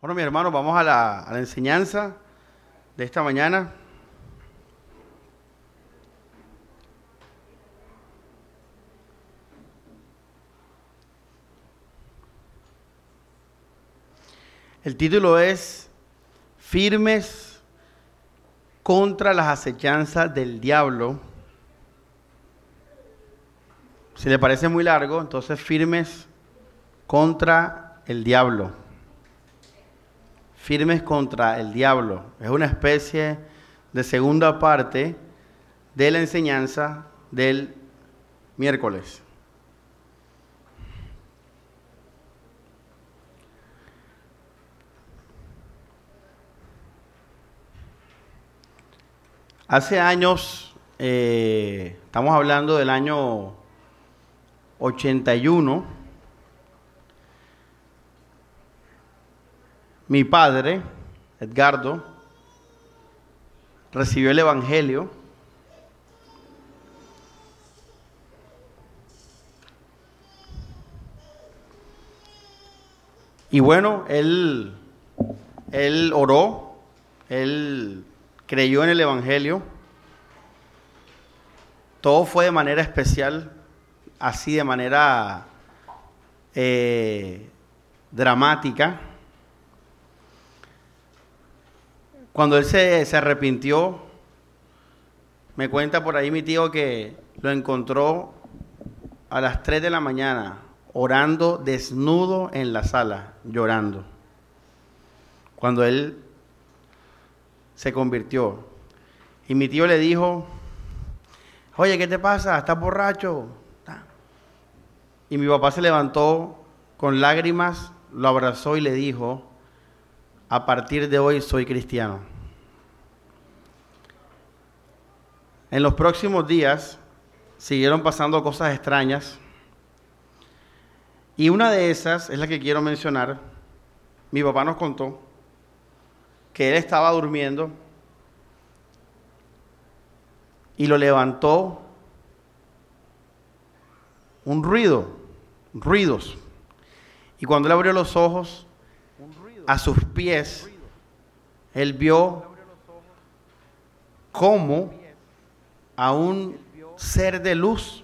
Bueno, mi hermano, vamos a la, enseñanza de esta mañana. El título es Firmes contra las acechanzas del diablo. Si le parece muy largo, entonces firmes contra el diablo. Firmes contra el diablo. Es una especie de segunda parte de la enseñanza del miércoles. Hace años, eh, estamos hablando del año 81, mi padre, Edgardo, recibió el Evangelio. Y bueno, él, él oró, él creyó en el Evangelio. Todo fue de manera especial, así de manera eh, dramática. Cuando él se, se arrepintió, me cuenta por ahí mi tío que lo encontró a las 3 de la mañana orando desnudo en la sala, llorando. Cuando él se convirtió. Y mi tío le dijo, oye, ¿qué te pasa? ¿Estás borracho? Y mi papá se levantó con lágrimas, lo abrazó y le dijo, a partir de hoy soy cristiano. En los próximos días siguieron pasando cosas extrañas. Y una de esas es la que quiero mencionar. Mi papá nos contó que él estaba durmiendo y lo levantó un ruido, ruidos. Y cuando él abrió los ojos, a sus pies, él vio cómo a un ser de luz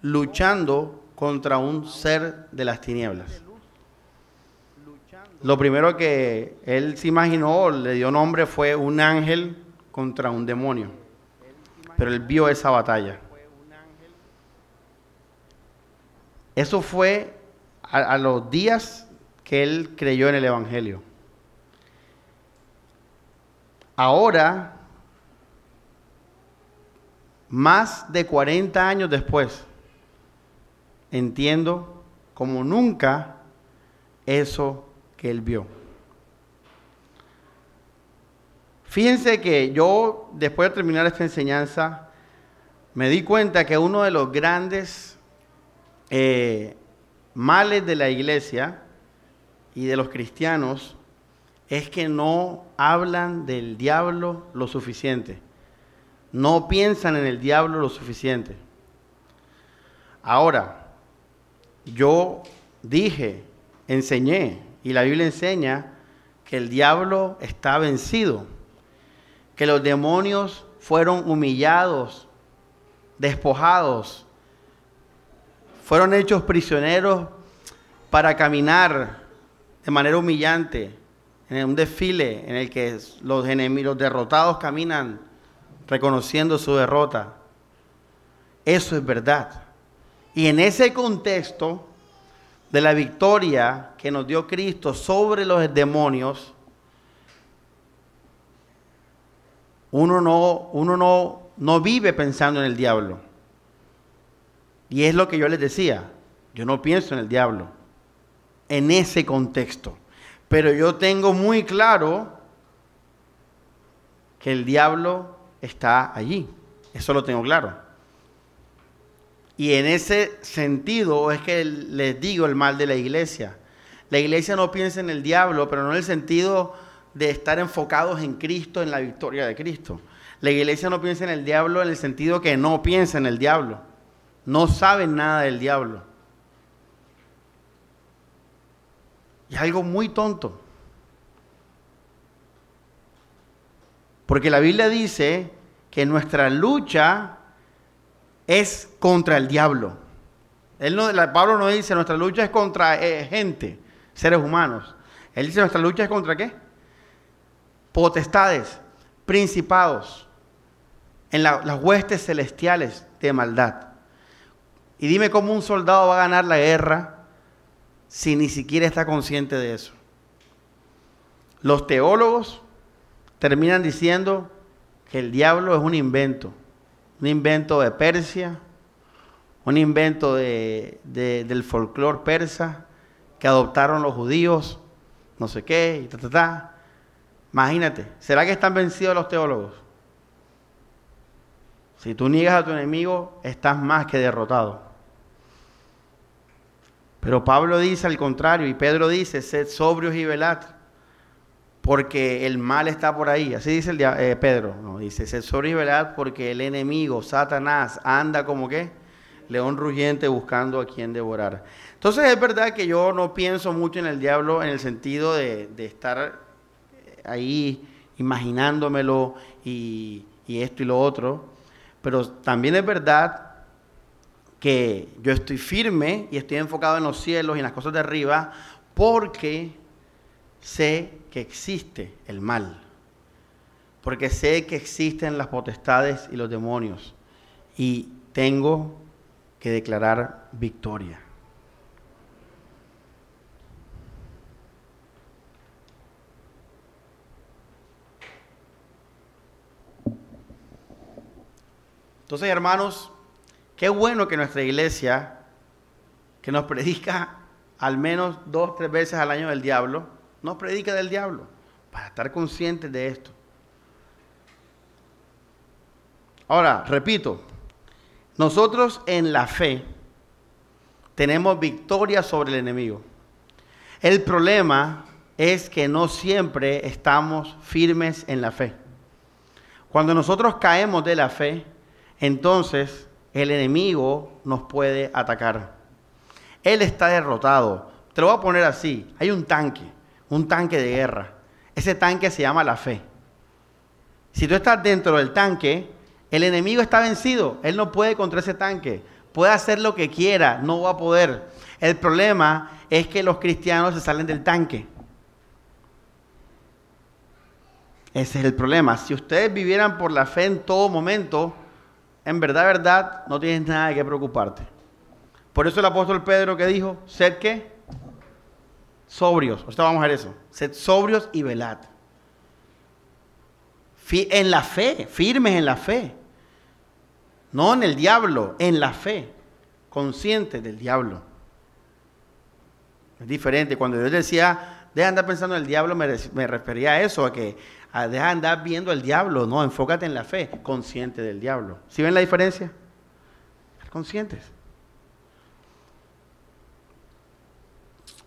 luchando contra un ser de las tinieblas. Lo primero que él se imaginó, le dio nombre, fue un ángel contra un demonio. Pero él vio esa batalla. Eso fue a, los días él creyó en el Evangelio. Ahora, más de 40 años después, entiendo como nunca eso que él vio. Fíjense que yo, después de terminar esta enseñanza, me di cuenta que uno de los grandes eh, males de la iglesia y de los cristianos es que no hablan del diablo lo suficiente. No piensan en el diablo lo suficiente. Ahora, yo dije, enseñé y la Biblia enseña que el diablo está vencido, que los demonios fueron humillados, despojados, fueron hechos prisioneros para caminar de manera humillante en un desfile en el que los enemigos derrotados caminan reconociendo su derrota. Eso es verdad. Y en ese contexto, de la victoria que nos dio Cristo sobre los demonios, uno no, uno no, no vive pensando en el diablo. Y es lo que yo les decía, yo no pienso en el diablo, en ese contexto. Pero yo tengo muy claro que el diablo está allí. Eso lo tengo claro. Y en ese sentido es que les digo el mal de la iglesia. La iglesia no piensa en el diablo, pero no en el sentido de estar enfocados en Cristo, en la victoria de Cristo. La iglesia no piensa en el diablo en el sentido que no piensa en el diablo. No saben nada del diablo. Y algo muy tonto. Porque la Biblia dice que nuestra lucha es contra el diablo. Pablo no dice nuestra lucha es contra eh, gente, seres humanos. Él dice nuestra lucha es contra qué? Potestades, principados, en las huestes celestiales de maldad. Y dime cómo un soldado va a ganar la guerra si ni siquiera está consciente de eso. Los teólogos terminan diciendo que el diablo es un invento, un invento de Persia, un invento del folclore persa que adoptaron los judíos, no sé qué, y ta, ta, ta. Imagínate, ¿será que están vencidos los teólogos? Si tú niegas a tu enemigo, estás más que derrotado. Pero Pablo dice al contrario, y Pedro dice, sed sobrios y velad, porque el mal está por ahí. Así dice eh, Pedro, no, dice, sed sobrios y velad, porque el enemigo, Satanás, anda como qué? León rugiente buscando a quien devorar. Entonces es verdad que yo no pienso mucho en el diablo en el sentido de, estar ahí imaginándomelo y esto y lo otro, pero también es verdad que yo estoy firme y estoy enfocado en los cielos y en las cosas de arriba porque sé que existe el mal. Porque sé que existen las potestades y los demonios. Y tengo que declarar victoria. Entonces, hermanos, Qué bueno que nuestra iglesia, que nos predica al menos dos, tres veces al año del diablo, nos predica del diablo, para estar conscientes de esto. Ahora, repito, nosotros en la fe tenemos victoria sobre el enemigo. El problema es que no siempre estamos firmes en la fe. Cuando nosotros caemos de la fe, entonces el enemigo nos puede atacar. Él está derrotado. Te lo voy a poner así. Hay un tanque, un tanque de guerra. Ese tanque se llama la fe. Si tú estás dentro del tanque, el enemigo está vencido. Él no puede contra ese tanque. Puede hacer lo que quiera, no va a poder. El problema es que los cristianos se salen del tanque. Ese es el problema. Si ustedes vivieran por la fe en todo momento, en verdad, verdad, no tienes nada de que preocuparte. Por eso el apóstol Pedro que dijo, sed que sobrios. Ahorita vamos a ver eso. Sed sobrios y velad. En la fe, firmes en la fe. No en el diablo, en la fe. Conscientes del diablo. Es diferente. Cuando Dios decía, deja de andar pensando en el diablo, me refería a eso, a que deja de andar viendo el diablo, no, enfócate en la fe, consciente del diablo. ¿Sí ven la diferencia? Conscientes.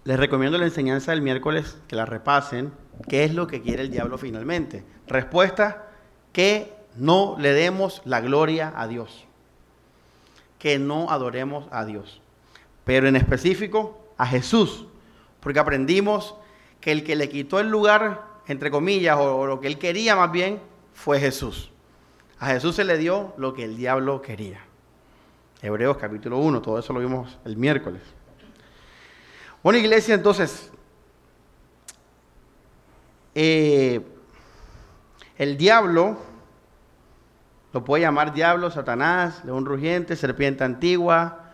Les recomiendo la enseñanza del miércoles, que la repasen. ¿Qué es lo que quiere el diablo finalmente? Respuesta, que no le demos la gloria a Dios. Que no adoremos a Dios. Pero en específico a Jesús. Porque aprendimos que el que le quitó el lugar entre comillas, o, lo que él quería más bien, fue Jesús. A Jesús se le dio lo que el diablo quería. Hebreos capítulo 1, todo eso lo vimos el miércoles. Bueno, iglesia, entonces, eh, el diablo, lo puede llamar diablo, Satanás, león rugiente, serpiente antigua,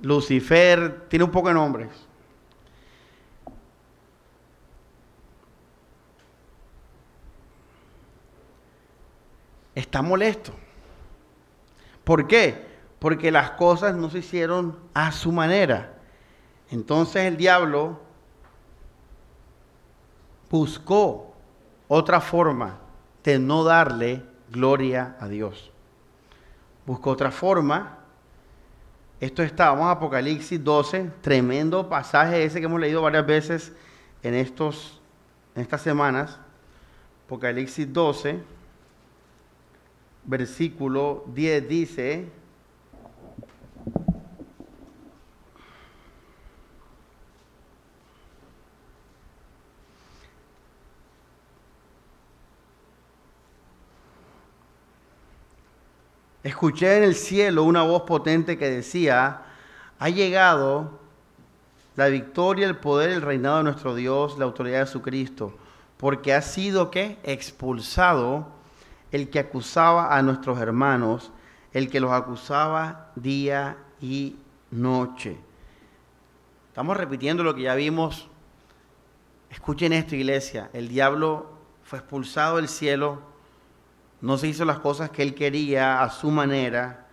Lucifer, tiene un poco de nombres. Está molesto. ¿Por qué? Porque las cosas no se hicieron a su manera. Entonces el diablo buscó otra forma de no darle gloria a Dios. Buscó otra forma. Esto está, vamos a Apocalipsis 12, tremendo pasaje ese que hemos leído varias veces en, estos, en estas semanas. Apocalipsis 12 versículo 10 dice, escuché en el cielo una voz potente que decía, ha llegado la victoria, el poder, el reinado de nuestro Dios, la autoridad de Jesucristo, porque ha sido que expulsado el que acusaba a nuestros hermanos, el que los acusaba día y noche. Estamos repitiendo lo que ya vimos. Escuchen esto, iglesia. El diablo fue expulsado del cielo, no se hizo las cosas que él quería a su manera.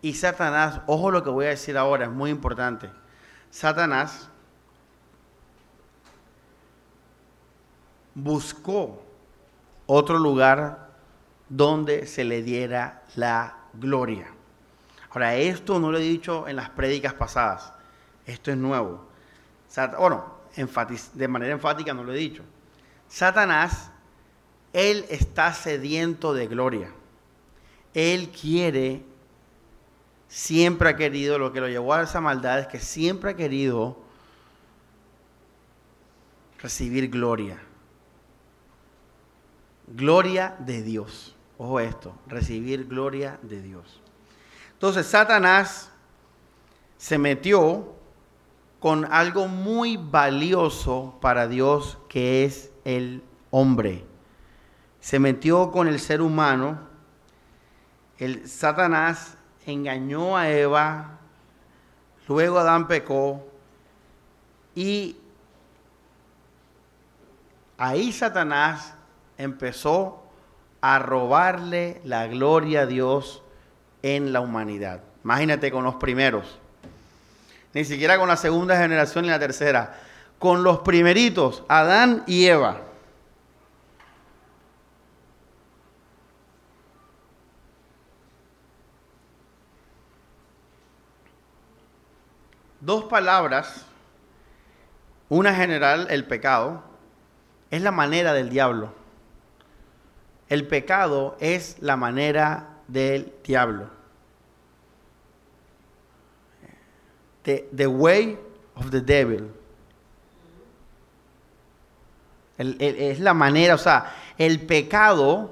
Y Satanás, ojo lo que voy a decir ahora, es muy importante. Satanás buscó otro lugar donde se le diera la gloria. Ahora, esto no lo he dicho en las prédicas pasadas. Esto es nuevo. Bueno, de manera enfática no lo he dicho. Satanás, él está sediento de gloria. Él quiere, siempre ha querido, lo que lo llevó a esa maldad es que siempre ha querido recibir gloria. Gloria de Dios. Ojo esto, recibir gloria de Dios. Entonces Satanás se metió con algo muy valioso para Dios que es el hombre. Se metió con el ser humano. El Satanás engañó a Eva, luego Adán pecó y ahí Satanás empezó a robarle la gloria a Dios en la humanidad. Imagínate con los primeros ni siquiera con la segunda generación ni la tercera, con los primeritos, Adán y Eva. Dos palabras, una general, el pecado, es la manera del diablo. El pecado es la manera del diablo. the, way of the devil. es la manera, o sea, el pecado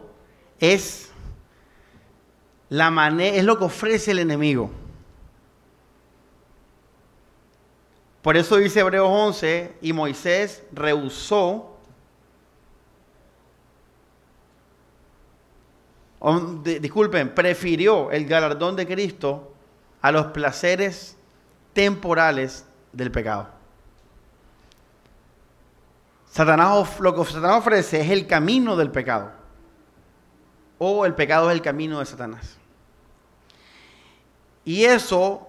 es la manera, es lo que ofrece el enemigo. Por eso dice Hebreos 11, y Moisés rehusó, disculpen, prefirió el galardón de Cristo a los placeres temporales del pecado. Satanás, lo que Satanás ofrece es el camino del pecado. O el pecado es el camino de Satanás. Y eso,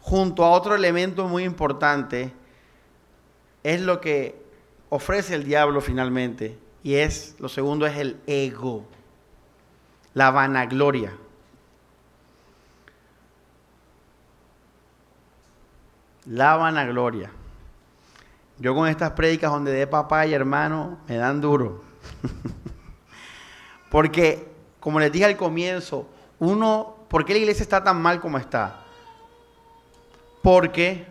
junto a otro elemento muy importante, es lo que ofrece el diablo finalmente. Y es, lo segundo es el ego, la vanagloria. la vanagloria. Yo con estas prédicas donde de papá y hermano me dan duro. Porque, como les dije al comienzo, uno, ¿por qué la iglesia está tan mal como está? Porque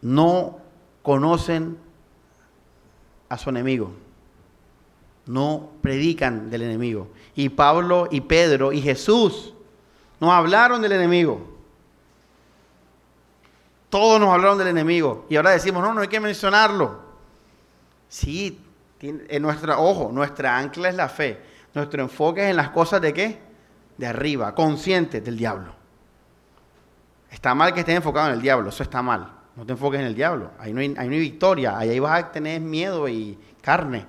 no conocen a su enemigo. No predican del enemigo. Y Pablo y Pedro y Jesús no hablaron del enemigo. Todos nos hablaron del enemigo y ahora decimos, no, no hay que mencionarlo. Sí, en nuestra, ojo, nuestra ancla es la fe. Nuestro enfoque es en las cosas de qué? De arriba, consciente del diablo. Está mal que estés enfocado en el diablo, eso está mal. No te enfoques en el diablo. Ahí no hay, ahí no hay victoria, ahí vas a tener miedo y carne.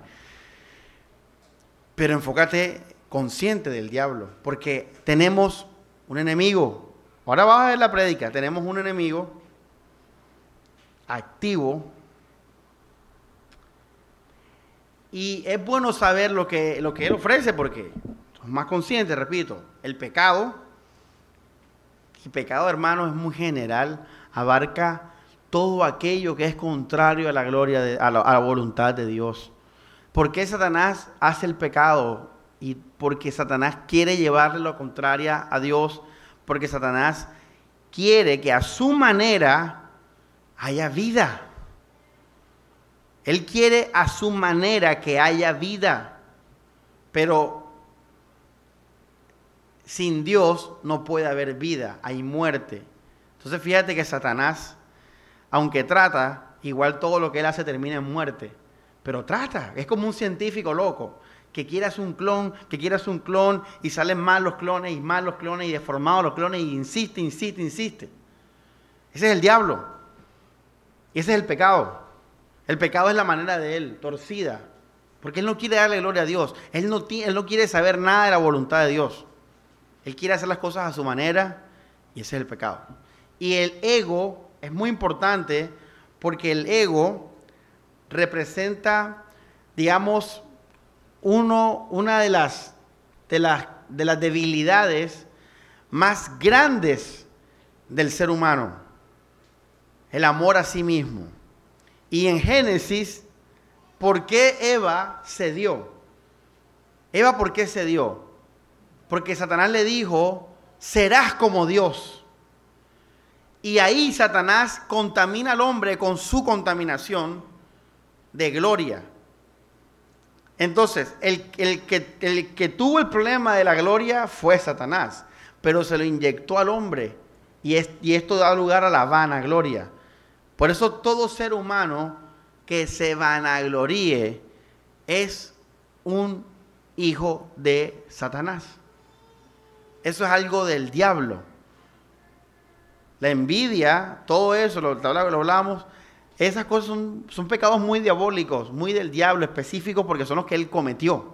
Pero enfócate consciente del diablo, porque tenemos un enemigo. Ahora vas a ver la prédica, tenemos un enemigo activo. Y es bueno saber lo que, lo que Él ofrece porque somos más conscientes, repito, el pecado, el pecado hermano es muy general, abarca todo aquello que es contrario a la gloria, de, a, la, voluntad de Dios. ¿Por qué Satanás hace el pecado? Y porque Satanás quiere llevarle lo contrario a Dios, porque Satanás quiere que a su manera haya vida. Él quiere a su manera que haya vida, pero sin Dios no puede haber vida, hay muerte. Entonces fíjate que Satanás, aunque trata, igual todo lo que él hace termina en muerte. Pero trata, es como un científico loco que quiere hacer un clon, que quiere hacer un clon y salen mal los clones y mal los clones y deformados los clones y insiste, insiste, insiste. Ese es el diablo. Ese es el pecado. El pecado es la manera de él, torcida. Porque él no quiere darle gloria a Dios. Él no, él no quiere saber nada de la voluntad de Dios. Él quiere hacer las cosas a su manera y ese es el pecado. Y el ego es muy importante porque el ego representa, digamos, uno, una de las, de, las, de las debilidades más grandes del ser humano, el amor a sí mismo. Y en Génesis, ¿por qué Eva cedió? Eva, ¿por qué cedió? Porque Satanás le dijo, serás como Dios. Y ahí Satanás contamina al hombre con su contaminación de gloria. Entonces, el, que, el que tuvo el problema de la gloria fue Satanás, pero se lo inyectó al hombre y, y esto da lugar a la vanagloria. Por eso todo ser humano que se vanagloríe es un hijo de Satanás. Eso es algo del diablo. La envidia, todo eso, lo, lo hablamos, esas cosas son, pecados muy diabólicos, muy del diablo específicos porque son los que él cometió.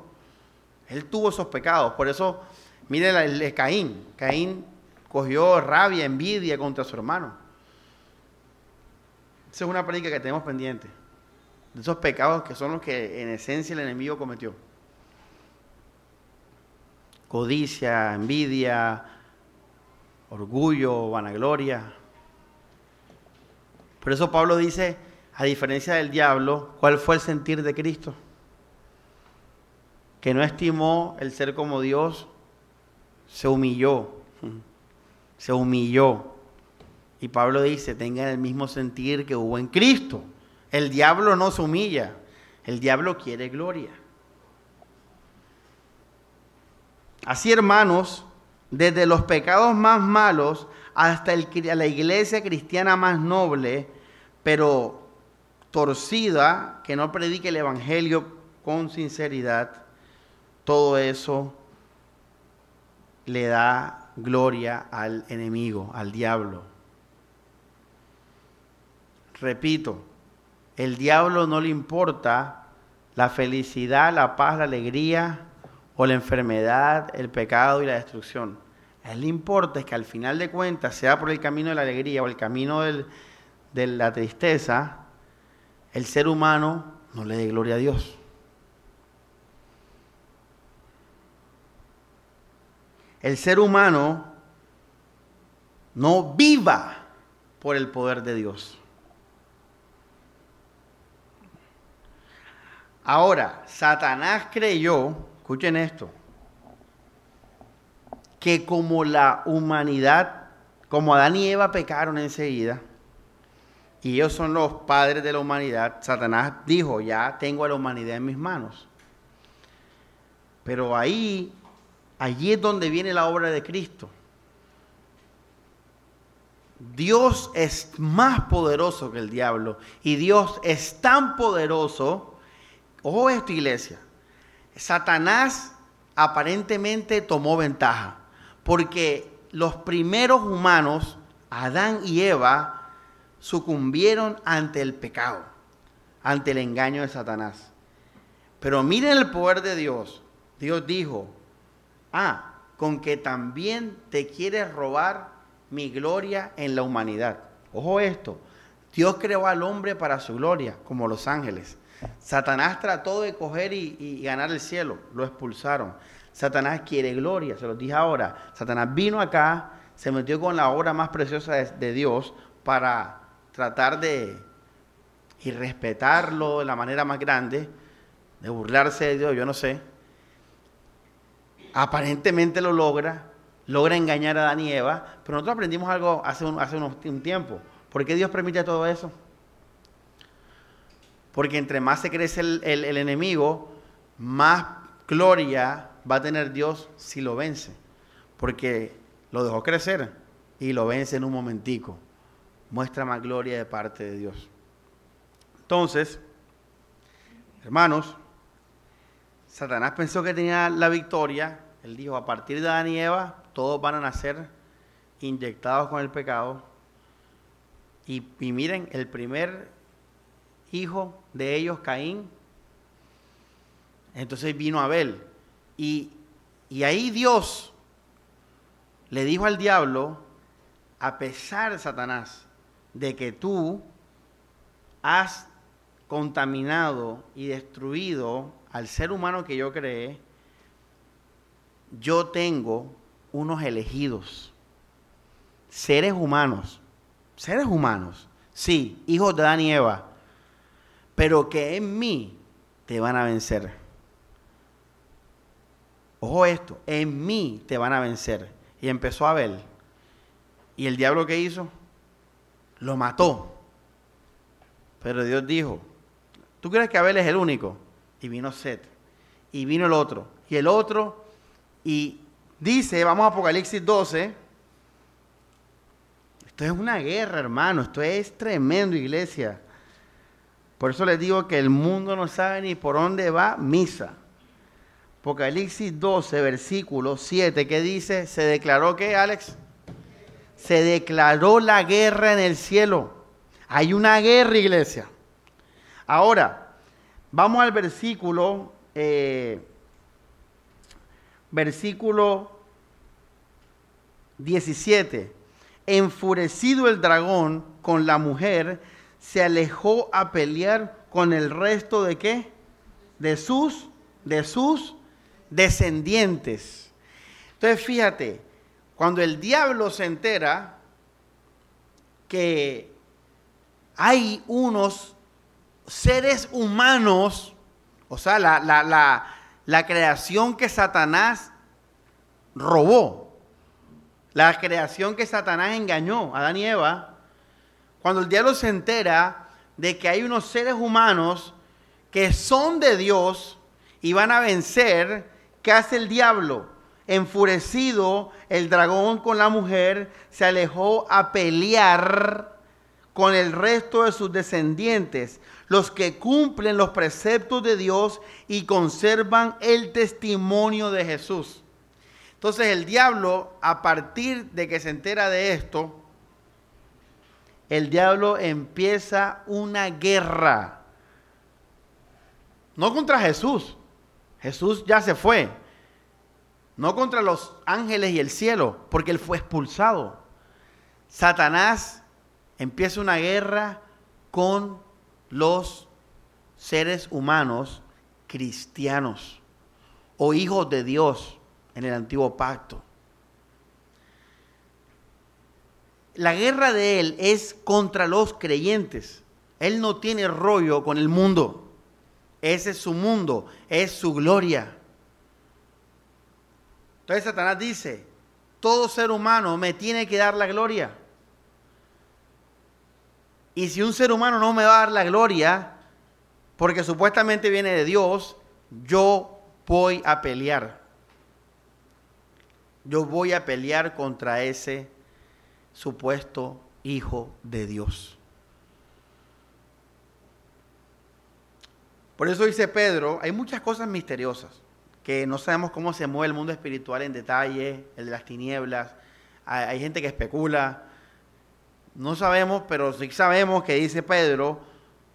Él tuvo esos pecados. Por eso, miren el de Caín. Caín cogió rabia, envidia contra su hermano. Esa es una práctica que tenemos pendiente. De esos pecados que son los que en esencia el enemigo cometió. Codicia, envidia, orgullo, vanagloria. Por eso Pablo dice, a diferencia del diablo, ¿cuál fue el sentir de Cristo? Que no estimó el ser como Dios, se humilló, se humilló. Y Pablo dice, tengan el mismo sentir que hubo en Cristo. El diablo no se humilla, el diablo quiere gloria. Así, hermanos, desde los pecados más malos hasta la iglesia cristiana más noble, pero torcida, que no predique el Evangelio con sinceridad, todo eso le da gloria al enemigo, al diablo. Repito, el diablo no le importa la felicidad, la paz, la alegría o la enfermedad, el pecado y la destrucción. A él le importa es que al final de cuentas, sea por el camino de la alegría o el camino de la tristeza, el ser humano no le dé gloria a Dios. El ser humano no viva por el poder de Dios. Ahora, Satanás creyó, escuchen esto, que como la humanidad, como Adán y Eva pecaron enseguida, y ellos son los padres de la humanidad, Satanás dijo, ya tengo a la humanidad en mis manos. Pero ahí, allí es donde viene la obra de Cristo. Dios es más poderoso que el diablo. Y Dios es tan poderoso, ojo esto iglesia, Satanás aparentemente tomó ventaja. Porque los primeros humanos, Adán y Eva, sucumbieron ante el pecado, ante el engaño de Satanás. Pero miren el poder de Dios. Dios dijo, ah, con que también te quieres robar mi gloria en la humanidad. Ojo esto, Dios creó al hombre para su gloria, como los ángeles. Satanás trató de coger y, ganar el cielo, lo expulsaron. Satanás quiere gloria, se los dije ahora. Satanás vino acá, se metió con la obra más preciosa de, Dios para tratar de irrespetarlo de la manera más grande, de burlarse de Dios, yo no sé. Aparentemente lo logra, logra engañar a Adán y Eva, pero nosotros aprendimos algo hace un, hace un tiempo. ¿Por qué Dios permite todo eso? Porque entre más se crece el, el enemigo, más gloria va a tener Dios si lo vence. porque lo dejó crecer y lo vence en un momentico. Muestra más gloria de parte de Dios. Entonces, hermanos, Satanás pensó que tenía la victoria. Él dijo, a partir de Adán y Eva, todos van a nacer inyectados con el pecado. Y, miren, el primer hijo de ellos, Caín, entonces vino Abel. Y ahí Dios le dijo al diablo, a pesar de Satanás, de que tú has contaminado y destruido al ser humano que yo creé, yo tengo unos elegidos, seres humanos, seres humanos, sí, hijos de Adán y Eva, pero que en mí te van a vencer. Ojo esto, en mí te van a vencer. Y empezó a. ¿Y el diablo qué hizo? Lo mató. Pero Dios dijo, ¿tú crees que Abel es el único? Y vino Set. Y vino el otro. Y el otro. Y dice, vamos a Apocalipsis 12. Esto es una guerra, hermano. Esto es tremendo, iglesia. Por eso les digo que el mundo no sabe ni por dónde va misa. Apocalipsis 12, versículo 7, ¿qué dice? Se declaró que, Alex, se declaró la guerra en el cielo. Hay una guerra, iglesia. Ahora, vamos al versículo, eh, versículo 17. Enfurecido el dragón con la mujer, se alejó a pelear con el resto de qué? De sus, de sus descendientes. Entonces fíjate, cuando el diablo se entera que hay unos seres humanos, o sea, la, la, la creación que Satanás robó, la creación que Satanás engañó a Adán y Eva, cuando el diablo se entera de que hay unos seres humanos que son de Dios y van a vencer, ¿Qué hace el diablo? Enfurecido, el dragón con la mujer se alejó a pelear con el resto de sus descendientes, los que cumplen los preceptos de Dios y conservan el testimonio de Jesús. Entonces el diablo, a partir de que se entera de esto, el diablo empieza una guerra. No contra Jesús, Jesús ya se fue. No contra los ángeles y el cielo, porque él fue expulsado. Satanás empieza una guerra con los seres humanos cristianos o hijos de Dios en el antiguo pacto. La guerra de él es contra los creyentes. Él no tiene rollo con el mundo. Ese es su mundo, es su gloria. Entonces Satanás dice, todo ser humano me tiene que dar la gloria. Y si un ser humano no me va a dar la gloria, porque supuestamente viene de Dios, yo voy a pelear. Yo voy a pelear contra ese supuesto hijo de Dios. Por eso dice Pedro, hay muchas cosas misteriosas que no sabemos cómo se mueve el mundo espiritual en detalle, el de las tinieblas. Hay, gente que especula. No sabemos, pero sí sabemos que dice Pedro,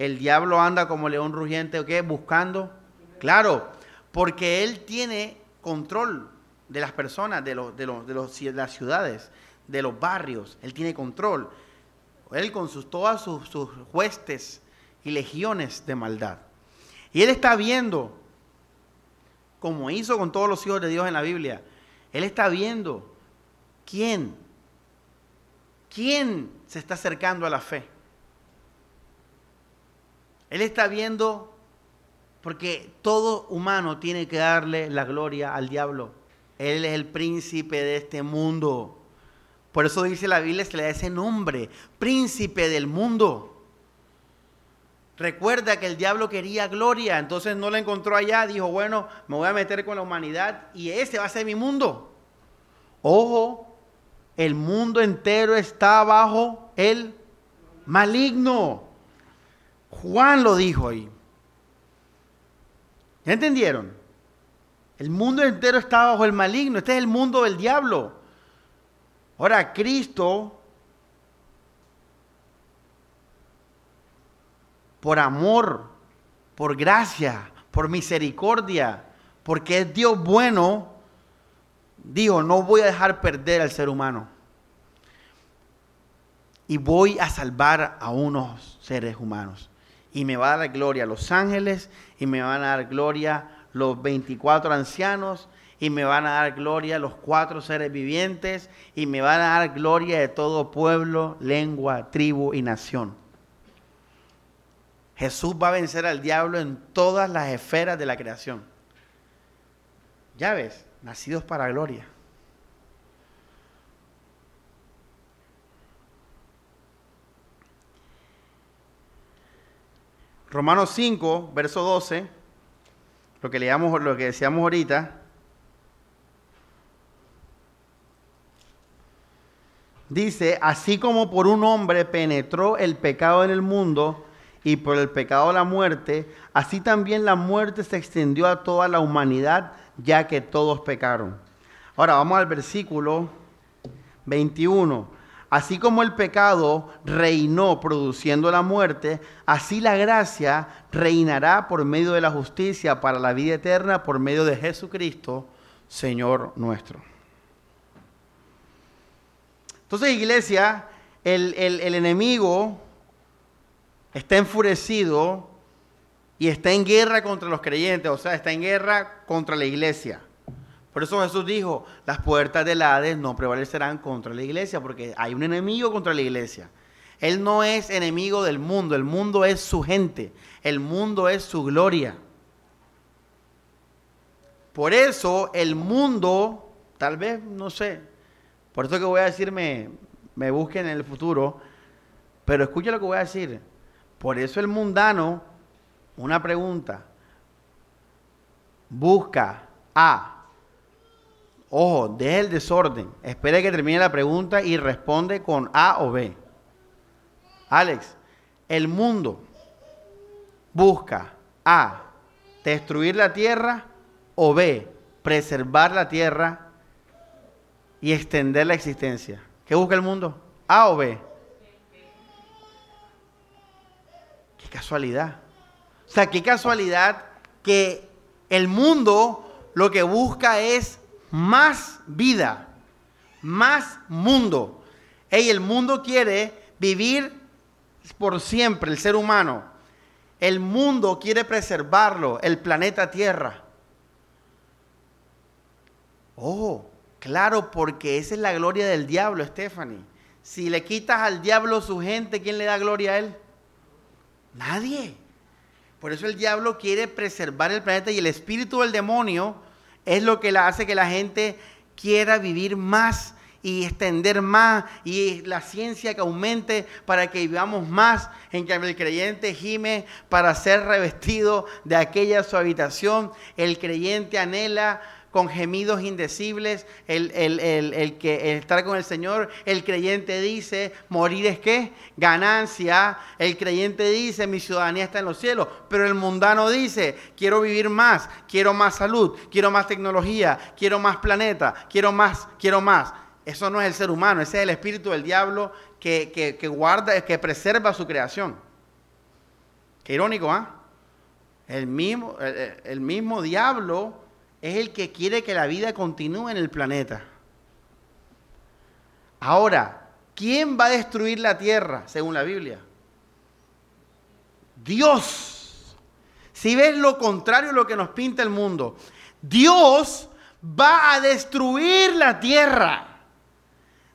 el diablo anda como león rugiente, ¿o qué? Buscando. Claro, porque él tiene control de las personas, de, los, de, de, los, de las ciudades, de los barrios. Él tiene control. Él con sus, todas sus, sus huestes y legiones de maldad. Y Él está viendo, como hizo con todos los hijos de Dios en la Biblia, Él está viendo quién, quién se está acercando a la fe. Él está viendo, porque todo humano tiene que darle la gloria al diablo. Él es el príncipe de este mundo. Por eso dice la Biblia, se le da ese nombre, príncipe del mundo. Recuerda que el diablo quería gloria, entonces no la encontró allá, dijo, bueno, me voy a meter con la humanidad y ese va a ser mi mundo. Ojo, el mundo entero está bajo el maligno. Juan lo dijo ahí. ¿Ya entendieron? El mundo entero está bajo el maligno. Este es el mundo del diablo. Ahora, Cristo, por amor, por gracia, por misericordia, porque es Dios bueno, dijo, no voy a dejar perder al ser humano. Y voy a salvar a unos seres humanos. Y me va a dar gloria los ángeles, y me van a dar gloria los 24 ancianos, y me van a dar gloria los cuatro seres vivientes, y me van a dar gloria de todo pueblo, lengua, tribu y nación. Jesús va a vencer al diablo en todas las esferas de la creación. Ya ves, nacidos para gloria. Romanos 5, verso 12, lo que leíamos, lo que decíamos ahorita, dice, así como por un hombre penetró el pecado en el mundo y por el pecado la muerte, así también la muerte se extendió a toda la humanidad, ya que todos pecaron. Ahora vamos al versículo 21. Así como el pecado reinó produciendo la muerte, así la gracia reinará por medio de la justicia para la vida eterna por medio de Jesucristo, Señor nuestro. Entonces, iglesia, el, el enemigo está enfurecido y está en guerra contra los creyentes, o sea, está en guerra contra la iglesia. Por eso Jesús dijo, las puertas del Hades no prevalecerán contra la iglesia, porque hay un enemigo contra la iglesia. Él no es enemigo del mundo, el mundo es su gente, el mundo es su gloria. Por eso el mundo, tal vez, no sé, por eso que voy a decir me, me busquen en el futuro, pero escucha lo que voy a decir. Por eso el mundano, una pregunta, busca a Ojo, deje el desorden. Espere que termine la pregunta y responde con A o B. Alex, el mundo busca A, destruir la tierra o B, preservar la tierra y extender la existencia. ¿Qué busca el mundo? A o B. casualidad. O sea, qué casualidad que el mundo lo que busca es más vida, más mundo. Ey, el mundo quiere vivir por siempre, el ser humano. El mundo quiere preservarlo, el planeta Tierra. Oh, claro, porque esa es la gloria del diablo, Stephanie. Si le quitas al diablo su gente, ¿quién le da gloria a él? Nadie. Por eso el diablo quiere preservar el planeta y el espíritu del demonio es lo que hace que la gente quiera vivir más y extender más y la ciencia que aumente para que vivamos más. En que el creyente gime para ser revestido de aquella su habitación. El creyente anhela con gemidos indecibles, el, que estar con el Señor, el creyente dice, morir es qué? Ganancia, el creyente dice, mi ciudadanía está en los cielos, pero el mundano dice, quiero vivir más, quiero más salud, quiero más tecnología, quiero más planeta, quiero más, quiero más. Eso no es el ser humano, ese es el espíritu del diablo que, guarda, que preserva su creación. Qué irónico, ¿ah? El mismo, el mismo diablo es el que quiere que la vida continúe en el planeta. Ahora, ¿quién va a destruir la tierra según la Biblia? Dios. Si ves lo contrario a lo que nos pinta el mundo, Dios va a destruir la tierra.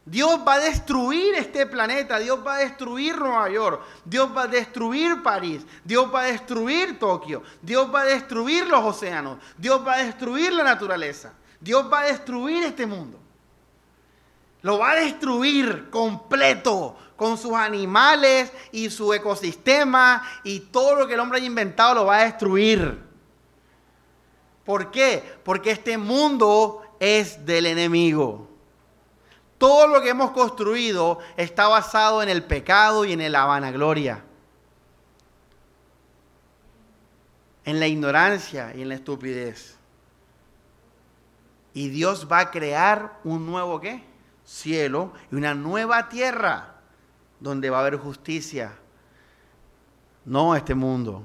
Dios va a destruir este planeta, Dios va a destruir Nueva York, Dios va a destruir París, Dios va a destruir Tokio, Dios va a destruir los océanos, Dios va a destruir la naturaleza, Dios va a destruir este mundo. Lo va a destruir completo con sus animales y su ecosistema y todo lo que el hombre haya inventado lo va a destruir. ¿Por qué? Porque este mundo es del enemigo. Todo lo que hemos construido está basado en el pecado y en la vanagloria. En la ignorancia y en la estupidez. Y Dios va a crear un nuevo qué? Cielo y una nueva tierra donde va a haber justicia. No este mundo.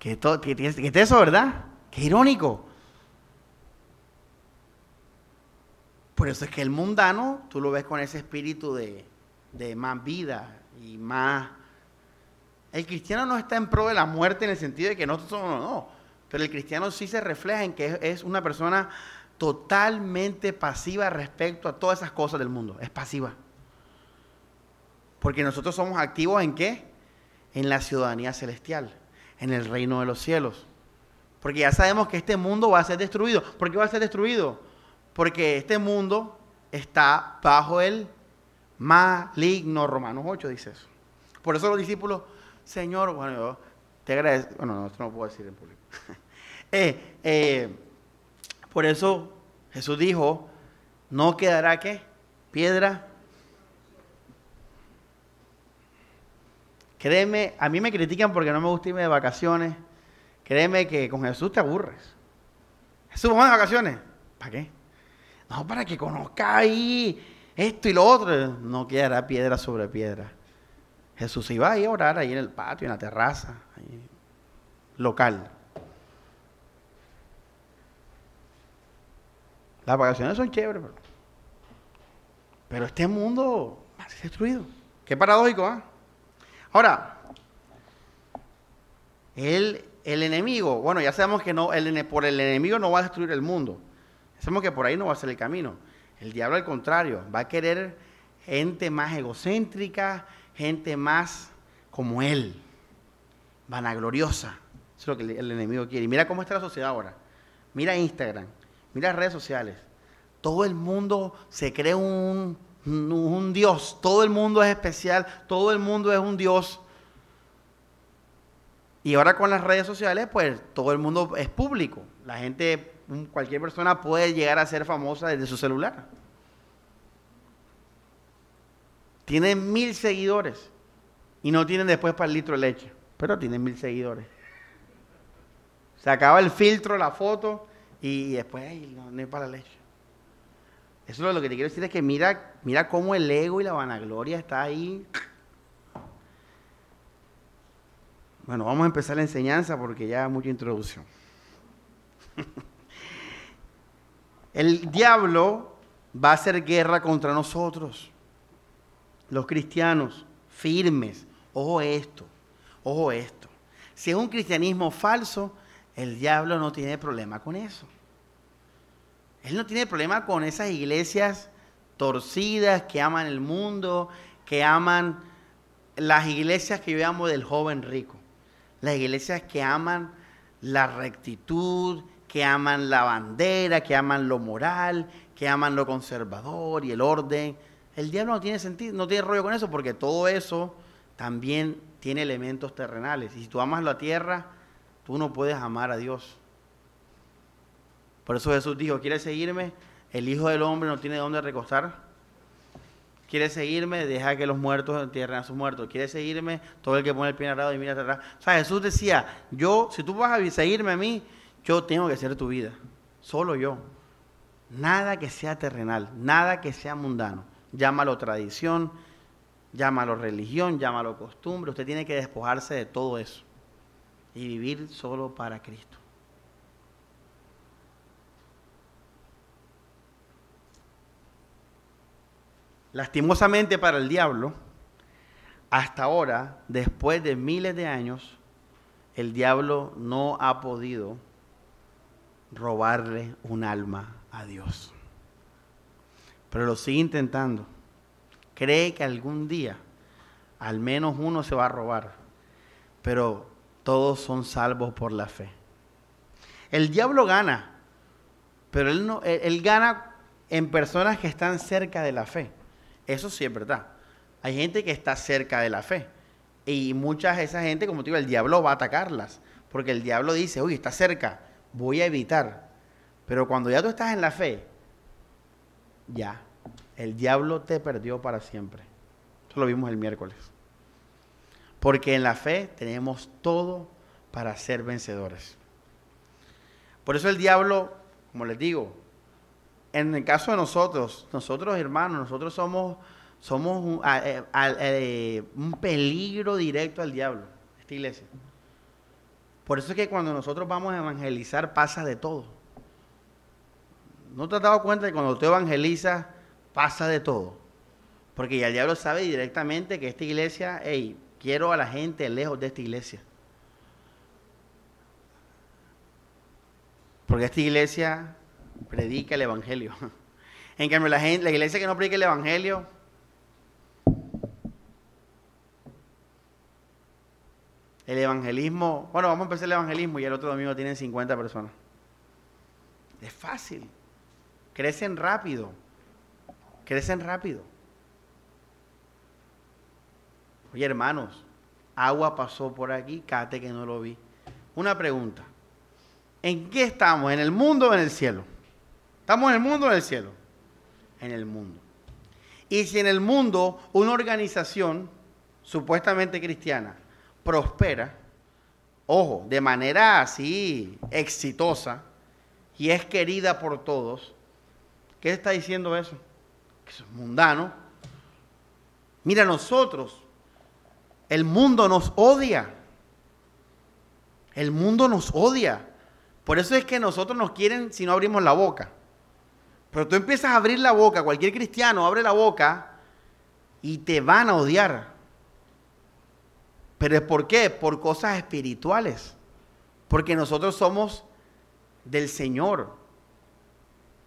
Que, que eso, ¿verdad? Qué irónico. Por eso es que el mundano, tú lo ves con ese espíritu de, de más vida y más... El cristiano no está en pro de la muerte en el sentido de que nosotros somos, no, pero el cristiano sí se refleja en que es una persona totalmente pasiva respecto a todas esas cosas del mundo. Es pasiva. Porque nosotros somos activos en qué? En la ciudadanía celestial, en el reino de los cielos. Porque ya sabemos que este mundo va a ser destruido. ¿Por qué va a ser destruido? Porque este mundo está bajo el maligno. Romanos 8 dice eso. Por eso los discípulos, Señor, bueno, yo te agradezco. Bueno, no, esto no puedo decir en público. Eh, eh, por eso Jesús dijo, no quedará qué? Piedra. Créeme, a mí me critican porque no me gusta irme de vacaciones. Créeme que con Jesús te aburres. Jesús, vamos de vacaciones. ¿Para qué? No, para que conozca ahí esto y lo otro. No quedará piedra sobre piedra. Jesús iba ahí a orar ahí en el patio, en la terraza, local. Las vacaciones son chéveres, pero, este mundo va destruido. Qué paradójico, ¿ah? Ahora, el, el, enemigo, bueno, ya sabemos que no, por el enemigo no va a destruir el mundo. Sabemos que por ahí no va a ser el camino. El diablo, al contrario, va a querer gente más egocéntrica, gente más como él, vanagloriosa. Eso es lo que el enemigo quiere. Y mira cómo está la sociedad ahora. Mira Instagram. Mira redes sociales. Todo el mundo se cree un Dios. Todo el mundo es especial. Todo el mundo es un Dios. Y ahora con las redes sociales, pues todo el mundo es público. La gente, cualquier persona puede llegar a ser famosa desde su celular. Tienen mil seguidores y no tienen después para el litro de leche, pero tienen mil seguidores. Se acaba el filtro, la foto y después no, hay para la leche. Eso es lo que te quiero decir es que mira, mira cómo el ego y la vanagloria está ahí. Bueno, vamos a empezar la enseñanza porque ya mucha introducción. El diablo va a hacer guerra contra nosotros, los cristianos, firmes. Ojo esto, ojo esto. Si es un cristianismo falso, el diablo no tiene problema con eso. Él no tiene problema con esas iglesias torcidas que aman el mundo, que aman las iglesias que yo del joven rico. Las iglesias que aman la rectitud, que aman la bandera, que aman lo moral, que aman lo conservador y el orden. El diablo no tiene sentido, no tiene rollo con eso porque todo eso también tiene elementos terrenales. Y si tú amas la tierra, Tú no puedes amar a Dios. Por eso Jesús dijo, ¿quieres seguirme? El Hijo del Hombre no tiene dónde recostar. ¿Quieres seguirme? Deja que los muertos entierren a sus muertos. ¿Quieres seguirme? Todo el que pone el pie lado y mira atrás. O sea, Jesús decía, yo, si tú vas a seguirme a mí, yo tengo que ser tu vida. Solo yo. Nada que sea terrenal, nada que sea mundano. Llámalo tradición, llámalo religión, llámalo costumbre. Usted tiene que despojarse de todo eso y vivir solo para Cristo. Lastimosamente para el diablo, hasta ahora, después de miles de años, el diablo no ha podido robarle un alma a Dios. Pero lo sigue intentando. Cree que algún día al menos uno se va a robar. Pero todos son salvos por la fe. El diablo gana, pero él, no, él, gana en personas que están cerca de la fe. Eso sí es verdad. Hay gente que está cerca de la fe. Y muchas de esa gente, como te digo, el diablo va a atacarlas. Porque el diablo dice, uy, está cerca, voy a evitar. Pero cuando ya tú estás en la fe, ya, el diablo te perdió para siempre. Eso lo vimos el miércoles. Porque en la fe tenemos todo para ser vencedores. Por eso el diablo, como les digo, en el caso de nosotros, nosotros hermanos, nosotros somos, somos un, eh, eh, un peligro directo al diablo, esta iglesia. Por eso es que cuando nosotros vamos a evangelizar pasa de todo. ¿No te has dado cuenta que cuando tú evangelizas pasa de todo? Porque ya el diablo sabe directamente que esta iglesia, hey, quiero a la gente lejos de esta iglesia. Porque esta iglesia predica el evangelio. En cambio, la, la iglesia que no predica el evangelio, el evangelismo, bueno, vamos a empezar el evangelismo y el otro domingo tienen 50 personas. Es fácil. Crecen rápido. Crecen rápido. Oye, hermanos, agua pasó por aquí, cate que no lo vi. Una pregunta. ¿En qué estamos? ¿En el mundo o en el cielo? ¿Estamos en el mundo o en el cielo? En el mundo. Y si en el mundo una organización supuestamente cristiana prospera, ojo, de manera así exitosa y es querida por todos, ¿qué está diciendo eso? Que eso es mundano. Mira, nosotros, el mundo nos odia. El mundo nos odia. Por eso es que nosotros nos quieren si no abrimos la boca. Pero tú empiezas a abrir la boca, cualquier cristiano abre la boca y te van a odiar. ¿Pero es por qué? Por cosas espirituales. Porque nosotros somos del Señor.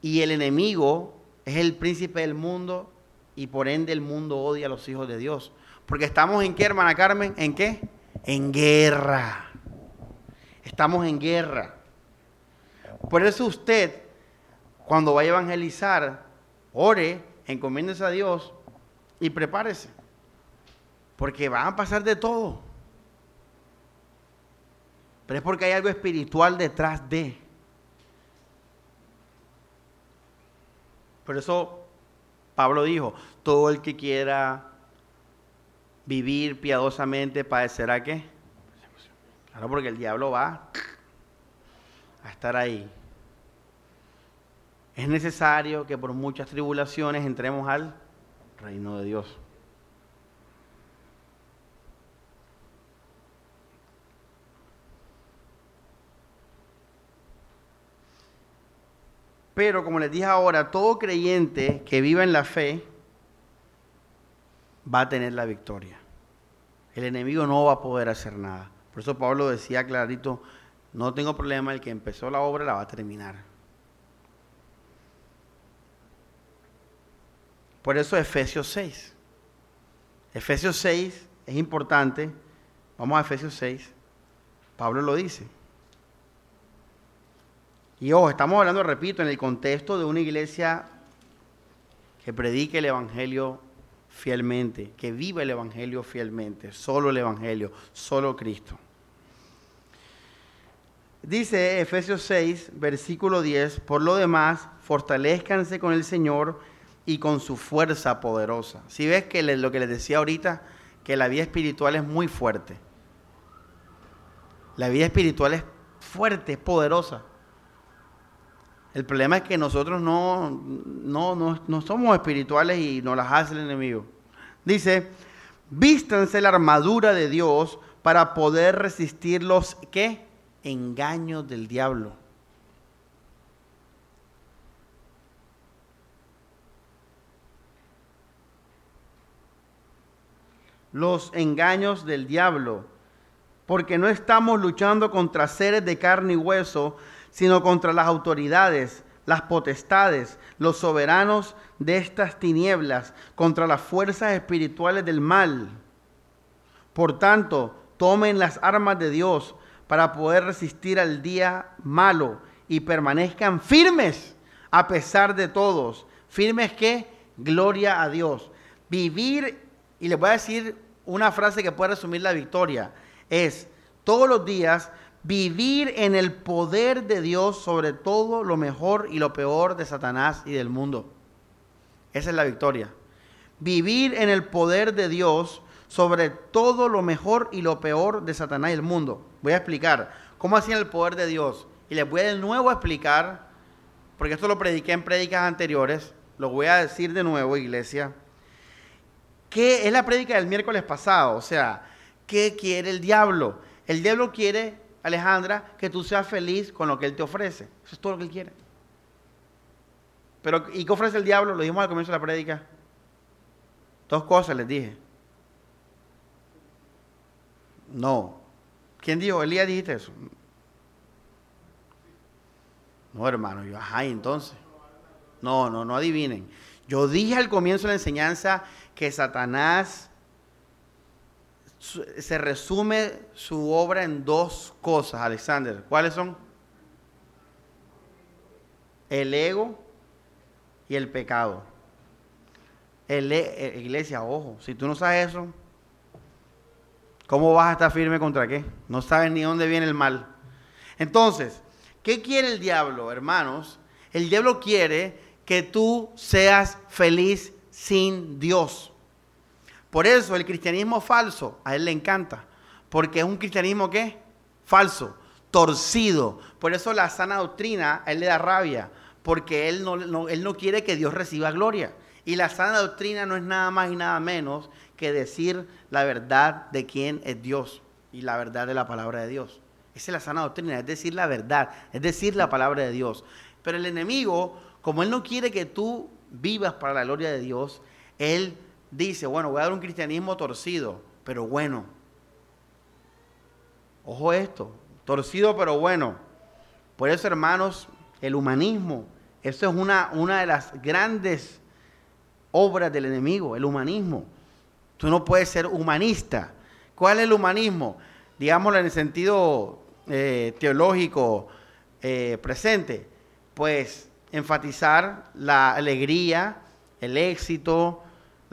Y el enemigo es el príncipe del mundo y por ende el mundo odia a los hijos de Dios. Porque estamos en qué, hermana Carmen? ¿En qué? En guerra. Estamos en guerra. Por eso usted, cuando vaya a evangelizar, ore, encomiéndese a Dios y prepárese. Porque van a pasar de todo. Pero es porque hay algo espiritual detrás de. Por eso Pablo dijo, todo el que quiera vivir piadosamente padecerá qué? Claro, porque el diablo va a estar ahí. Es necesario que por muchas tribulaciones entremos al reino de Dios. Pero como les dije ahora, todo creyente que viva en la fe va a tener la victoria. El enemigo no va a poder hacer nada. Por eso Pablo decía clarito, no tengo problema, el que empezó la obra la va a terminar. Por eso Efesios 6. Efesios 6 es importante. Vamos a Efesios 6. Pablo lo dice. Y ojo, estamos hablando, repito, en el contexto de una iglesia que predique el Evangelio fielmente, que vive el Evangelio fielmente, solo el Evangelio, solo Cristo. Dice Efesios 6, versículo 10, por lo demás, fortalezcanse con el Señor y con su fuerza poderosa. Si ves que lo que les decía ahorita, que la vida espiritual es muy fuerte. La vida espiritual es fuerte, es poderosa. El problema es que nosotros no, no, no somos espirituales y nos las hace el enemigo. Dice, vístanse la armadura de Dios para poder resistir los, ¿qué? engaños del diablo. Los engaños del diablo. Porque no estamos luchando contra seres de carne y hueso, sino contra las autoridades, las potestades, los soberanos de estas tinieblas, contra las fuerzas espirituales del mal. Por tanto, tomen las armas de Dios para poder resistir al día malo y permanezcan firmes a pesar de todos. Firmes que, gloria a Dios. Vivir, y les voy a decir una frase que puede resumir la victoria, es todos los días vivir en el poder de Dios sobre todo lo mejor y lo peor de Satanás y del mundo. Esa es la victoria. Vivir en el poder de Dios sobre todo lo mejor y lo peor de Satanás y el mundo. Voy a explicar cómo hacía el poder de Dios. Y les voy de nuevo a explicar, porque esto lo prediqué en prédicas anteriores, lo voy a decir de nuevo, iglesia, que es la prédica del miércoles pasado. O sea, ¿qué quiere el diablo? El diablo quiere, Alejandra, que tú seas feliz con lo que él te ofrece. Eso es todo lo que él quiere. Pero, ¿y qué ofrece el diablo? Lo dijimos al comienzo de la prédica. Dos cosas les dije. No. ¿Quién dijo? Elías dijiste eso. No, hermano, yo, ajá, entonces. No, no, no adivinen. Yo dije al comienzo de la enseñanza que Satanás se resume su obra en dos cosas, Alexander. ¿Cuáles son? El ego y el pecado. El, e, iglesia, ojo, si tú no sabes eso, ¿cómo vas a estar firme contra qué? No sabes ni dónde viene el mal. Entonces, ¿qué quiere el diablo, hermanos? El diablo quiere que tú seas feliz sin Dios. Por eso el cristianismo falso a él le encanta, porque es un cristianismo ¿qué? Falso, torcido. Por eso la sana doctrina a él le da rabia, porque él no, él no quiere que Dios reciba gloria. Y la sana doctrina no es nada más y nada menos que decir la verdad de quién es Dios y la verdad de la palabra de Dios. Esa es la sana doctrina, es decir la verdad, es decir la palabra de Dios. Pero el enemigo, como él no quiere que tú vivas para la gloria de Dios, él dice, bueno, voy a dar un cristianismo torcido, pero bueno. Ojo esto, torcido pero bueno. Por eso, hermanos, el humanismo, eso es una, una de las grandes obras del enemigo, el humanismo. Tú no puedes ser humanista. ¿Cuál es el humanismo? Digámoslo en el sentido eh, teológico eh, presente. Pues enfatizar la alegría, el éxito,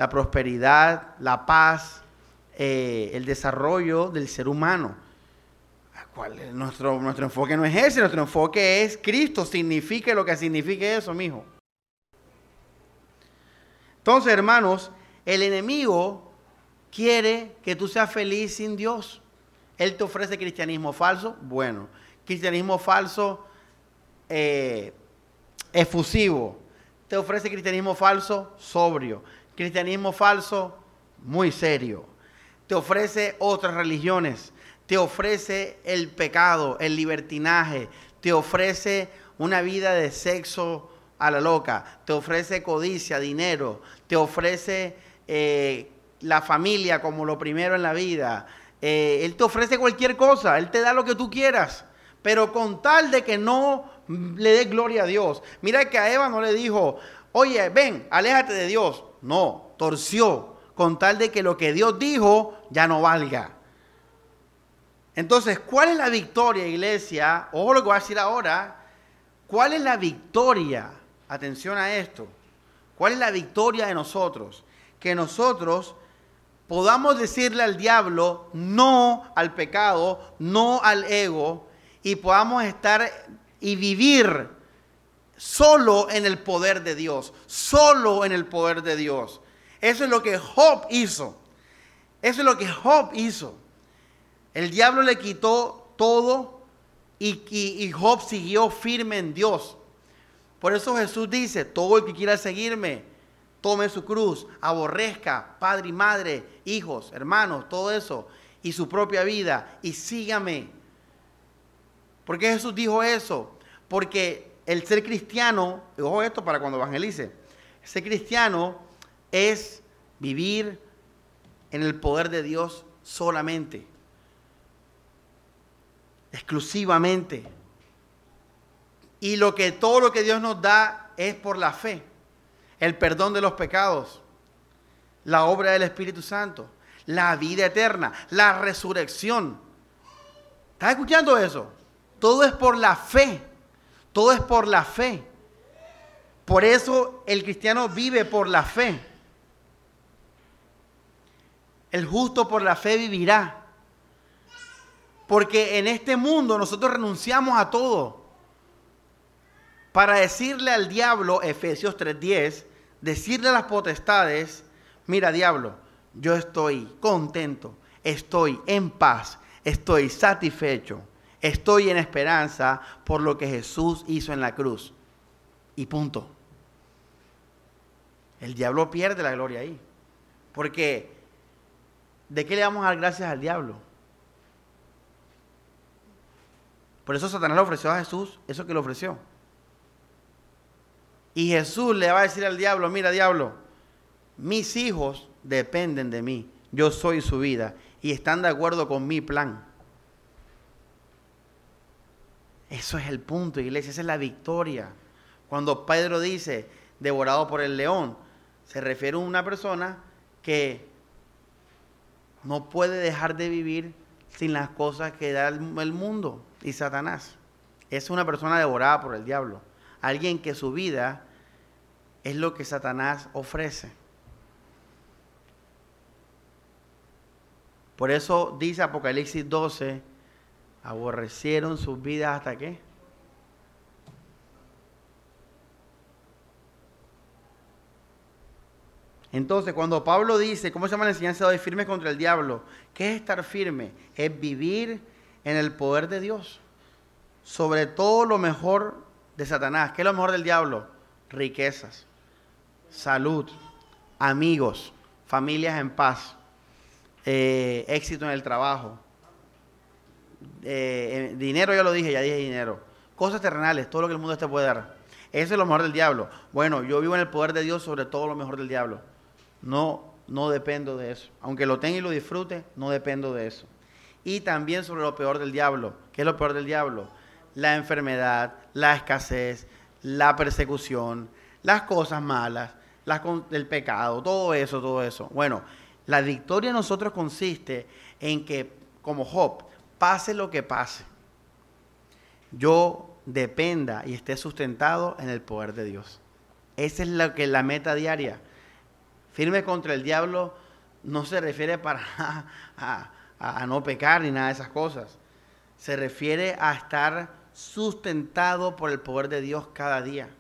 la prosperidad, la paz, eh, el desarrollo del ser humano. ¿Cuál nuestro, nuestro enfoque no es ese, nuestro enfoque es Cristo, signifique lo que signifique eso, mijo. Entonces, hermanos, el enemigo quiere que tú seas feliz sin Dios. Él te ofrece cristianismo falso, bueno, cristianismo falso eh, efusivo, te ofrece cristianismo falso sobrio, cristianismo falso, muy serio. Te ofrece otras religiones, te ofrece el pecado, el libertinaje, te ofrece una vida de sexo a la loca, te ofrece codicia, dinero, te ofrece eh, la familia como lo primero en la vida. Eh, él te ofrece cualquier cosa, Él te da lo que tú quieras, pero con tal de que no le dé gloria a Dios. Mira que a Eva no le dijo, oye, ven, aléjate de Dios. No, torció con tal de que lo que Dios dijo ya no valga. Entonces, ¿cuál es la victoria, iglesia? Ojo lo que voy a decir ahora. ¿Cuál es la victoria? Atención a esto. ¿Cuál es la victoria de nosotros? Que nosotros podamos decirle al diablo no al pecado, no al ego, y podamos estar y vivir solo en el poder de Dios, solo en el poder de Dios. Eso es lo que Job hizo. Eso es lo que Job hizo. El diablo le quitó todo y, Job siguió firme en Dios. Por eso Jesús dice, todo el que quiera seguirme, tome su cruz, aborrezca padre y madre, hijos, hermanos, todo eso, y su propia vida, y sígame. ¿Por qué Jesús dijo eso? Porque el ser cristiano, ojo esto para cuando evangelice, ser cristiano es vivir en el poder de Dios solamente, exclusivamente. Y lo que todo lo que Dios nos da es por la fe, el perdón de los pecados, la obra del Espíritu Santo, la vida eterna, la resurrección. ¿Estás escuchando eso? Todo es por la fe. Todo es por la fe. Por eso el cristiano vive por la fe. El justo por la fe vivirá. Porque en este mundo nosotros renunciamos a todo para decirle al diablo, Efesios 3:10, decirle a las potestades, mira diablo, yo estoy contento, estoy en paz, estoy satisfecho, estoy en esperanza por lo que Jesús hizo en la cruz. Y punto. El diablo pierde la gloria ahí. Porque, ¿de qué le vamos a dar gracias al diablo? Por eso Satanás le ofreció a Jesús eso que le ofreció. Y Jesús le va a decir al diablo, mira diablo, mis hijos dependen de mí, yo soy su vida y están de acuerdo con mi plan. Eso es el punto, iglesia, esa es la victoria. Cuando Pedro dice, devorado por el león, se refiere a una persona que no puede dejar de vivir sin las cosas que da el mundo y Satanás. Es una persona devorada por el diablo. Alguien que su vida es lo que Satanás ofrece. Por eso dice Apocalipsis 12, aborrecieron sus vidas hasta qué? Entonces, cuando Pablo dice, ¿cómo se llama la enseñanza de hoy? Firme contra el diablo. ¿Qué es estar firme? Es vivir en el poder de Dios. Sobre todo lo mejor de Satanás. ¿Qué es lo mejor del diablo? Riquezas, salud, amigos, familias en paz eh, éxito en el trabajo. Eh, dinero, ya lo dije, ya dije dinero. Cosas terrenales, todo lo que el mundo te puede dar. Eso es lo mejor del diablo. Bueno, yo vivo en el poder de Dios sobre todo lo mejor del diablo. No, no dependo de eso. Aunque lo tenga y lo disfrute, no dependo de eso. Y también sobre lo peor del diablo. ¿Qué es lo peor del diablo? La enfermedad, la escasez, la persecución, las cosas malas, las, el pecado, todo eso, todo eso. Bueno, la victoria en nosotros consiste en que, como Job, pase lo que pase, yo dependa y esté sustentado en el poder de Dios. Esa es la, que, la meta diaria. Firme contra el diablo no se refiere para a, no pecar ni nada de esas cosas. Se refiere a estar sustentado por el poder de Dios cada día.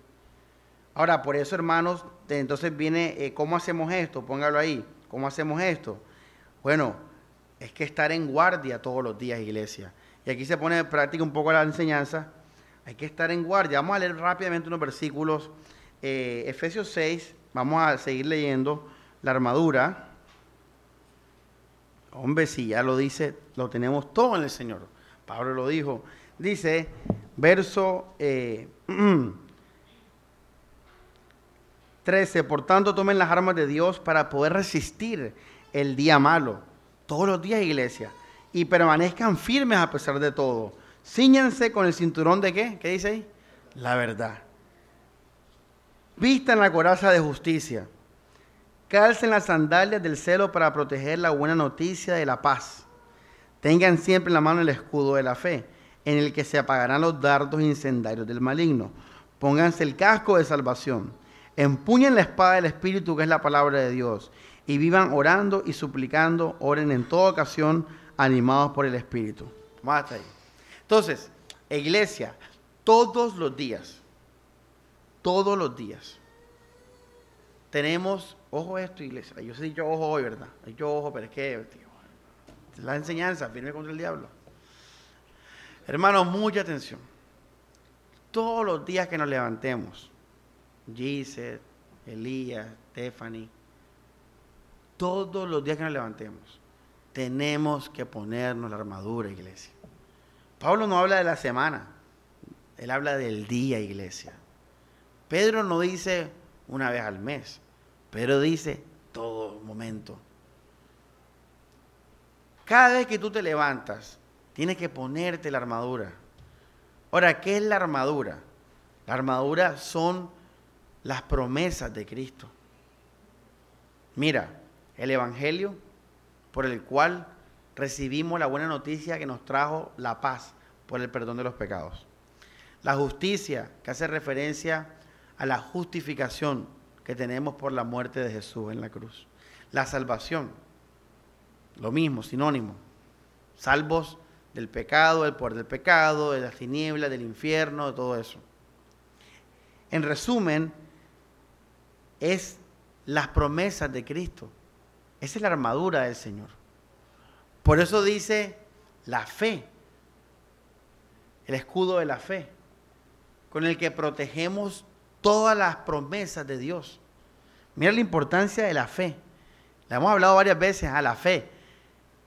Ahora, por eso, hermanos, entonces viene, eh, ¿cómo hacemos esto? Póngalo ahí. ¿Cómo hacemos esto? Bueno, es que estar en guardia todos los días, iglesia. Y aquí se pone en práctica un poco la enseñanza. Hay que estar en guardia. Vamos a leer rápidamente unos versículos. Eh, Efesios 6, vamos a seguir leyendo la armadura. Hombre, si ya lo dice, lo tenemos todo en el Señor. Pablo lo dijo. Dice, verso eh, 13. Por tanto, tomen las armas de Dios para poder resistir el día malo. Todos los días, iglesia. Y permanezcan firmes a pesar de todo. Cíñanse con el cinturón de qué? ¿Qué dice ahí? La verdad. Vistan la coraza de justicia. Calcen las sandalias del celo para proteger la buena noticia de la paz. Tengan siempre en la mano el escudo de la fe, en el que se apagarán los dardos incendiarios del maligno. Pónganse el casco de salvación Empuñen la espada del Espíritu, que es la palabra de Dios, y vivan orando y suplicando, oren en toda ocasión, animados por el Espíritu. Vamos ahí. Entonces, iglesia, todos los días, todos los días, tenemos, ojo esto, iglesia, yo sé yo ojo hoy, ¿verdad? Yo ojo, pero es que, tío, la enseñanza, firme contra el diablo. Hermanos, mucha atención. Todos los días que nos levantemos, Gisette, Elías, Stephanie, todos los días que nos levantemos, tenemos que ponernos la armadura, iglesia. Pablo no habla de la semana, él habla del día, iglesia. Pedro no dice una vez al mes, pero dice todo momento. Cada vez que tú te levantas, tienes que ponerte la armadura. Ahora, ¿qué es la armadura? La armadura son las promesas de Cristo. Mira, el Evangelio por el cual recibimos la buena noticia que nos trajo la paz por el perdón de los pecados. La justicia, que hace referencia a la justificación que tenemos por la muerte de Jesús en la cruz. La salvación, lo mismo, sinónimo. Salvos del pecado, del poder del pecado, de las tinieblas, del infierno, de todo eso. En resumen, es las promesas de Cristo. Esa es la armadura del Señor. Por eso dice la fe, el escudo de la fe, con el que protegemos todas las promesas de Dios. Mira la importancia de la fe. Le hemos hablado varias veces a la fe.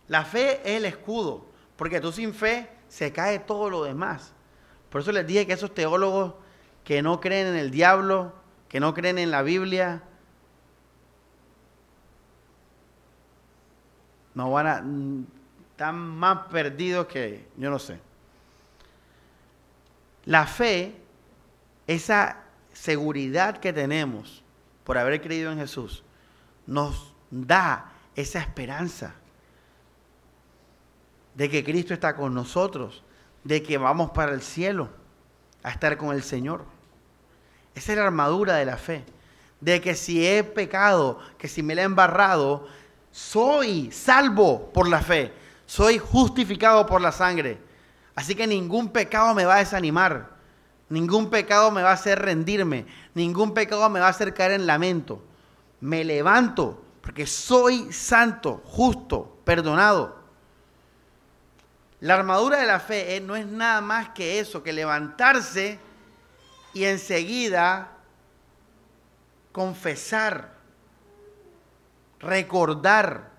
La fe es el escudo, porque tú sin fe se cae todo lo demás. Por eso les dije que esos teólogos que no creen en el diablo, que no creen en la Biblia, no van a están más perdidos que yo no sé. La fe, esa seguridad que tenemos por haber creído en Jesús, nos da esa esperanza de que Cristo está con nosotros, de que vamos para el cielo a estar con el Señor. Esa es la armadura de la fe, de que si he pecado, que si me la he embarrado, soy salvo por la fe, soy justificado por la sangre. Así que ningún pecado me va a desanimar, ningún pecado me va a hacer rendirme, ningún pecado me va a hacer caer en lamento. Me levanto porque soy santo, justo, perdonado. La armadura de la fe eh, no es nada más que eso, que levantarse y enseguida confesar, recordar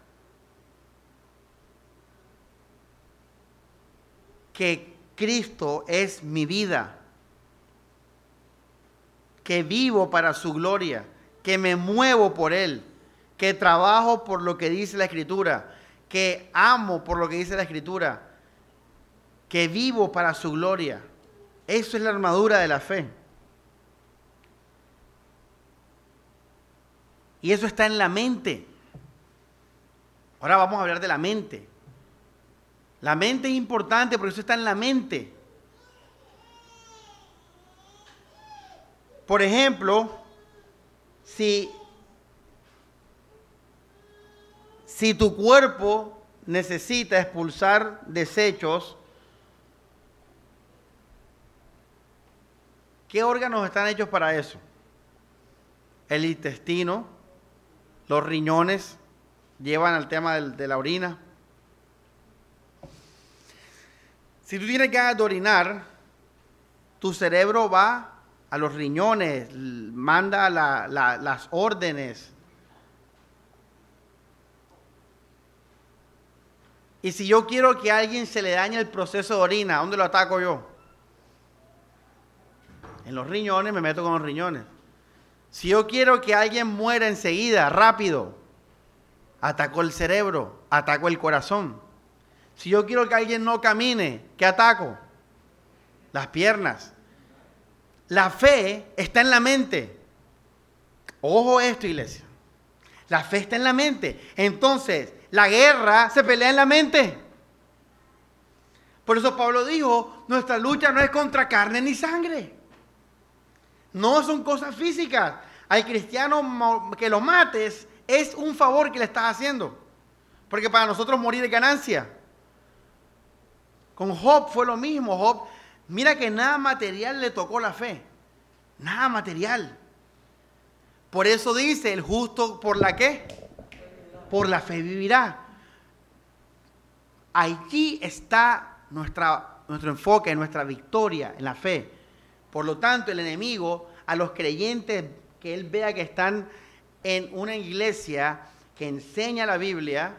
que Cristo es mi vida, que vivo para su gloria, que me muevo por Él, que trabajo por lo que dice la Escritura, que amo por lo que dice la Escritura que vivo para su gloria. Eso es la armadura de la fe. Y eso está en la mente. Ahora vamos a hablar de la mente. La mente es importante porque eso está en la mente. Por ejemplo, si, si tu cuerpo necesita expulsar desechos, ¿Qué órganos están hechos para eso? El intestino, los riñones llevan al tema de la orina. Si tú tienes ganas de orinar, tu cerebro va a los riñones, manda las órdenes. Y si yo quiero que a alguien se le dañe el proceso de orina, ¿dónde lo ataco yo? en los riñones, me meto con los riñones. Si yo quiero que alguien muera enseguida, rápido, ataco el cerebro, ataco el corazón. Si yo quiero que alguien no camine, ¿qué ataco? Las piernas. La fe está en la mente. Ojo esto, iglesia. La fe está en la mente. Entonces, la guerra se pelea en la mente. Por eso Pablo dijo, nuestra lucha no es contra carne ni sangre. No son cosas físicas. Al cristiano que lo mates es un favor que le estás haciendo. Porque para nosotros morir es ganancia. Con Job fue lo mismo. Job, mira que nada material le tocó la fe. Nada material. Por eso dice el justo por la qué? Por la fe vivirá. Allí está nuestro enfoque, nuestra victoria en la fe. Por lo tanto, el enemigo, a los creyentes que él vea que están en una iglesia que enseña la Biblia,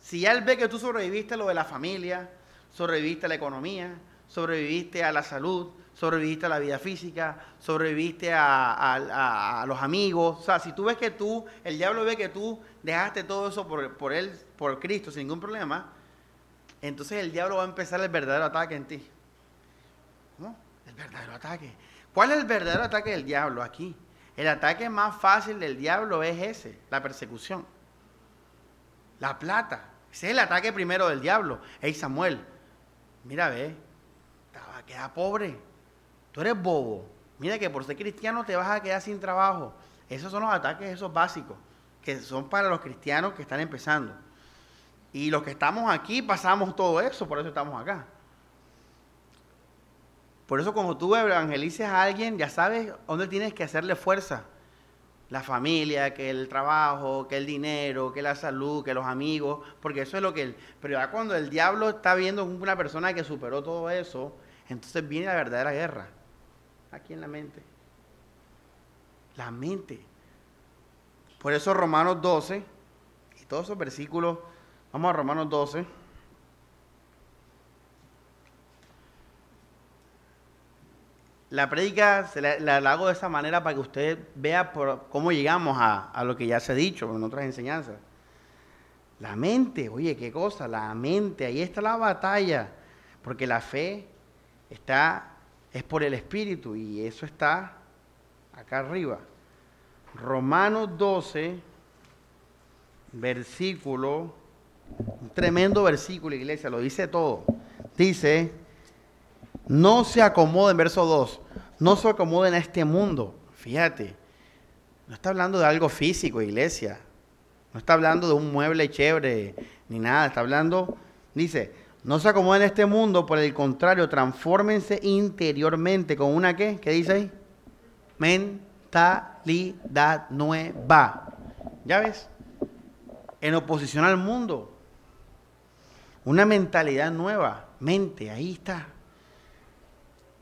si él ve que tú sobreviviste a lo de la familia, sobreviviste a la economía, sobreviviste a la salud, sobreviviste a la vida física, sobreviviste a, los amigos. O sea, si tú ves que tú, el diablo ve que tú dejaste todo eso por, por él, por Cristo, sin ningún problema, entonces el diablo va a empezar el verdadero ataque en ti. El verdadero ataque. ¿Cuál es el verdadero ataque del diablo aquí? El ataque más fácil del diablo es ese, la persecución. La plata. Ese es el ataque primero del diablo. Hey Samuel, mira, ve, te vas a quedar pobre. Tú eres bobo. Mira que por ser cristiano te vas a quedar sin trabajo. Esos son los ataques, esos básicos, que son para los cristianos que están empezando. Y los que estamos aquí pasamos todo eso, por eso estamos acá. Por eso cuando tú evangelices a alguien, ya sabes dónde tienes que hacerle fuerza. La familia, que el trabajo, que el dinero, que la salud, que los amigos, porque eso es lo que él... Pero ya cuando el diablo está viendo una persona que superó todo eso, entonces viene la verdadera guerra. Aquí en la mente. La mente. Por eso Romanos 12, y todos esos versículos, vamos a Romanos 12. La prédica la, hago de esa manera para que usted vea por cómo llegamos a, a, lo que ya se ha dicho en otras enseñanzas. La mente, oye, qué cosa, la mente, ahí está la batalla, porque la fe está, es por el Espíritu y eso está acá arriba. Romanos 12, versículo, un tremendo versículo, iglesia, lo dice todo. Dice, no se acomoden, verso 2, no se acomoden a este mundo. Fíjate, no está hablando de algo físico, iglesia. No está hablando de un mueble chévere ni nada. Está hablando, dice, no se acomoden a este mundo, por el contrario, transfórmense interiormente con una qué? ¿Qué dice ahí? Mentalidad nueva. ¿Ya ves? En oposición al mundo. Una mentalidad nueva. Mente, ahí está.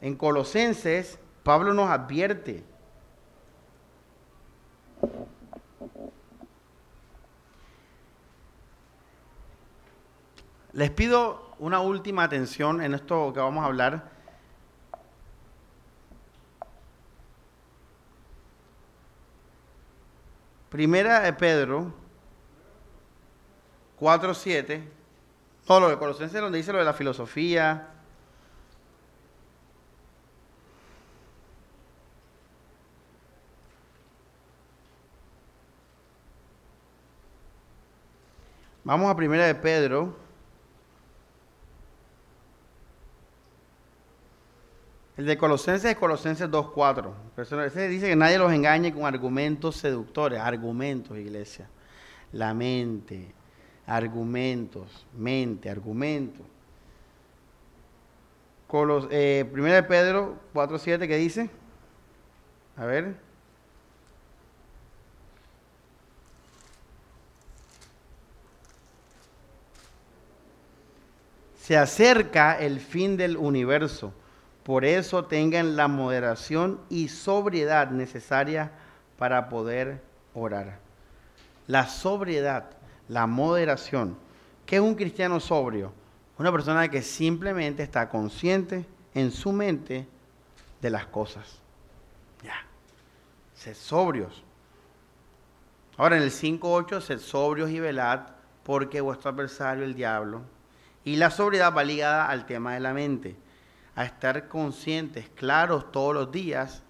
En Colosenses, Pablo nos advierte. Les pido una última atención en esto que vamos a hablar. Primera de Pedro 4.7, todo lo de Colosenses donde dice lo de la filosofía, Vamos a primera de Pedro. El de Colosenses es Colosenses 2.4. Ese dice que nadie los engañe con argumentos seductores. Argumentos, iglesia. La mente. Argumentos. Mente, argumentos. Eh, primera de Pedro 4.7, ¿qué dice? A ver. Se acerca el fin del universo. Por eso tengan la moderación y sobriedad necesaria para poder orar. La sobriedad, la moderación. ¿Qué es un cristiano sobrio? Una persona que simplemente está consciente en su mente de las cosas. Ya. Sed sobrios. Ahora en el 5.8, sed sobrios y velad, porque vuestro adversario, el diablo, y la sobriedad va ligada al tema de la mente, a estar conscientes, claros todos los días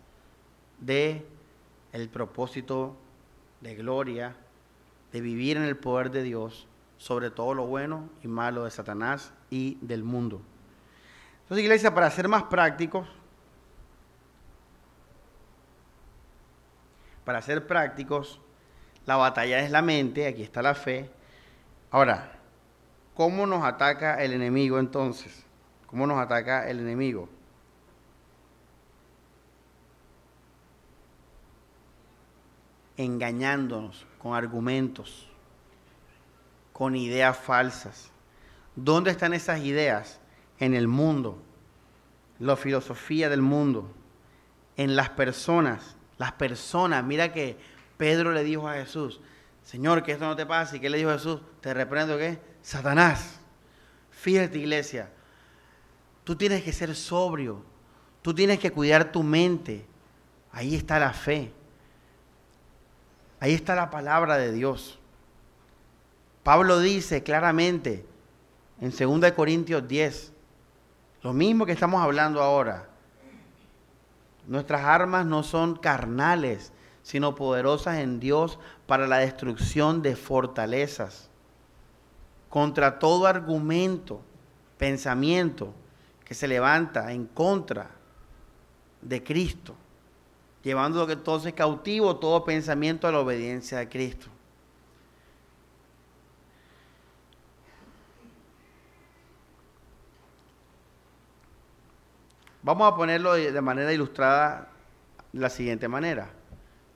de el propósito de gloria, de vivir en el poder de Dios, sobre todo lo bueno y malo de Satanás y del mundo. Entonces, iglesia, para ser más prácticos, para ser prácticos, la batalla es la mente, aquí está la fe. Ahora, ¿Cómo nos ataca el enemigo entonces? ¿Cómo nos ataca el enemigo? Engañándonos con argumentos, con ideas falsas. ¿Dónde están esas ideas? En el mundo, la filosofía del mundo, en las personas. Las personas, mira que Pedro le dijo a Jesús, Señor, que esto no te pase. ¿Y qué le dijo Jesús? Te reprendo qué? Satanás. Fíjate, iglesia. Tú tienes que ser sobrio. Tú tienes que cuidar tu mente. Ahí está la fe. Ahí está la palabra de Dios. Pablo dice claramente en 2 Corintios 10, lo mismo que estamos hablando ahora. Nuestras armas no son carnales, sino poderosas en Dios para la destrucción de fortalezas contra todo argumento, pensamiento que se levanta en contra de Cristo, llevando entonces cautivo todo pensamiento a la obediencia a Cristo. Vamos a ponerlo de, manera ilustrada de la siguiente manera.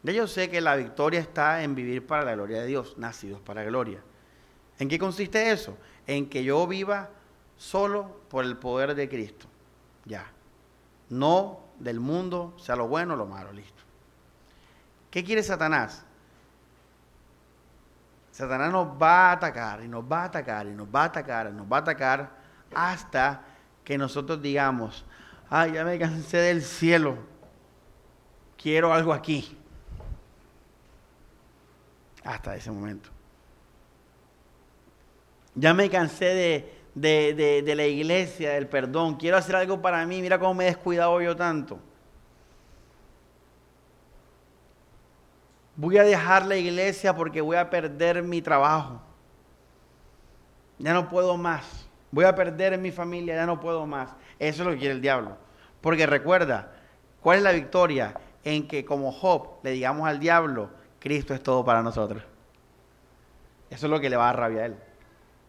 yo sé que la victoria está en vivir para la gloria de Dios, nacidos para gloria. ¿En qué consiste eso? En que yo viva solo por el poder de Cristo. Ya. No del mundo, sea lo bueno o lo malo, listo. ¿Qué quiere Satanás? Satanás nos va a atacar y nos va a atacar y nos va a atacar y nos va a atacar hasta que nosotros digamos, ay, ya me cansé del cielo, quiero algo aquí. Hasta ese momento. Ya me cansé de, de, la iglesia, del perdón, quiero hacer algo para mí, mira cómo me he descuidado yo tanto. Voy a dejar la iglesia porque voy a perder mi trabajo. Ya no puedo más. Voy a perder mi familia, ya no puedo más. Eso es lo que quiere el diablo. Porque recuerda, ¿cuál es la victoria? En que como Job le digamos al diablo, Cristo es todo para nosotros. Eso es lo que le va a rabia a él.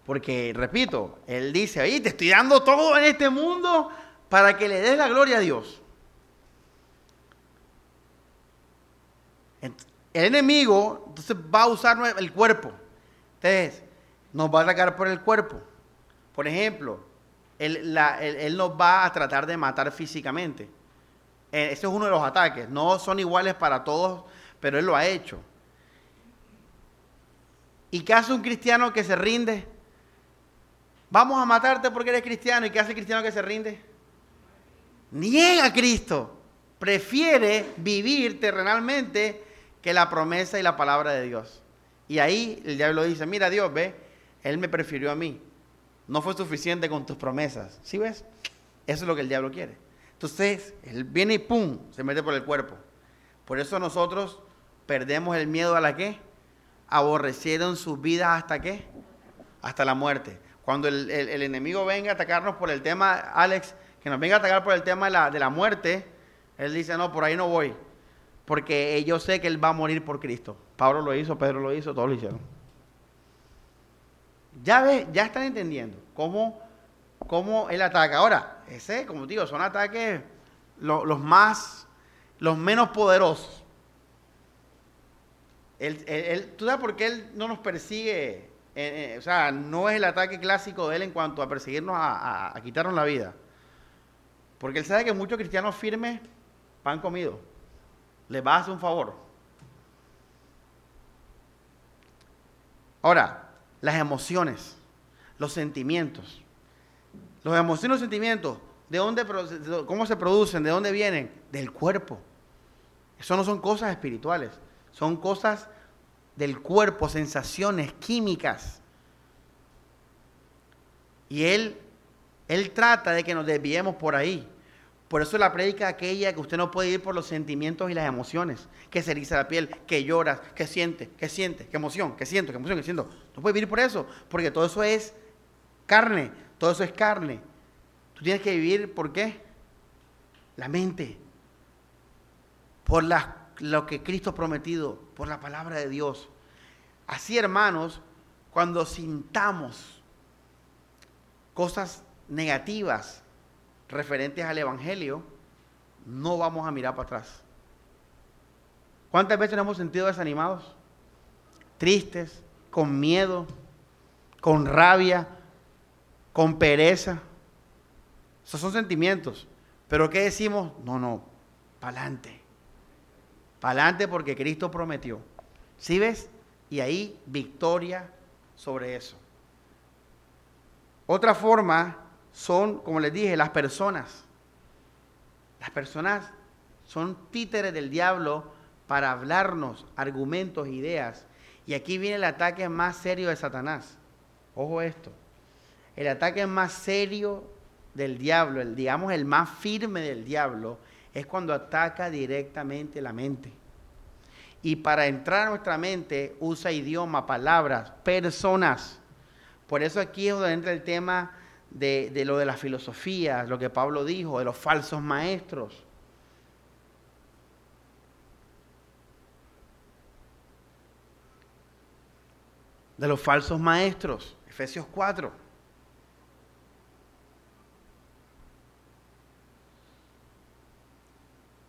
Porque, repito, él dice, ahí te estoy dando todo en este mundo para que le des la gloria a Dios. El enemigo entonces va a usar el cuerpo. Entonces, nos va a atacar por el cuerpo. Por ejemplo, él, nos va a tratar de matar físicamente. Eh, ese es uno de los ataques. No son iguales para todos, pero él lo ha hecho. ¿Y qué hace un cristiano que se rinde? Vamos a matarte porque eres cristiano. ¿Y qué hace el cristiano que se rinde? Niega a Cristo. Prefiere vivir terrenalmente que la promesa y la palabra de Dios. Y ahí el diablo dice, mira Dios, ve, Él me prefirió a mí. No fue suficiente con tus promesas. ¿Sí ves? Eso es lo que el diablo quiere. Entonces, Él viene y ¡pum! se mete por el cuerpo. Por eso nosotros perdemos el miedo a la qué? Aborrecieron sus vidas hasta qué? Hasta la muerte. Cuando el, enemigo venga a atacarnos por el tema, Alex, que nos venga a atacar por el tema de la, de la muerte, Él dice, no, por ahí no voy porque yo sé que Él va a morir por Cristo. Pablo lo hizo, Pedro lo hizo, todos lo hicieron. Ya ve, ya están entendiendo cómo, cómo Él ataca. Ahora, ese, como digo, son ataques los más, los menos poderosos. ¿Tú sabes por qué Él no nos persigue? Eh, eh, o sea, no es el ataque clásico de Él en cuanto a perseguirnos, a, quitarnos la vida. Porque Él sabe que muchos cristianos firmes pan comido le va a hacer un favor. Ahora, las emociones, los sentimientos. Los emociones y los sentimientos, ¿de dónde, ¿cómo se producen? ¿De dónde vienen? Del cuerpo. Eso no son cosas espirituales, son cosas del cuerpo, sensaciones químicas. Y él, él trata de que nos desviemos por ahí. Por eso la prédica aquella que usted no puede ir por los sentimientos y las emociones, que se eriza la piel, que lloras, que siente, que siente, que emoción, que siento, que emoción, que siento. No puede vivir por eso, porque todo eso es carne, todo eso es carne. Tú tienes que vivir por qué? La mente, por lo que Cristo ha prometido, por la palabra de Dios. Así, hermanos, cuando sintamos cosas negativas, referentes al Evangelio, no vamos a mirar para atrás. ¿Cuántas veces nos hemos sentido desanimados? Tristes, con miedo, con rabia, con pereza. Esos son sentimientos. Pero ¿qué decimos? No, no, para adelante. Adelante porque Cristo prometió. ¿Sí ves? Y ahí victoria sobre eso. Otra forma son, como les dije, las personas. Las personas son títeres del diablo para hablarnos argumentos, ideas. Y aquí viene el ataque más serio de Satanás. Ojo esto. El ataque más serio del diablo, el, digamos el más firme del diablo, es cuando ataca directamente la mente. Y para entrar a nuestra mente usa idioma, palabras, personas. Por eso aquí es donde entra el tema de, lo de la filosofía, lo que Pablo dijo, de los falsos maestros. De los falsos maestros, Efesios 4.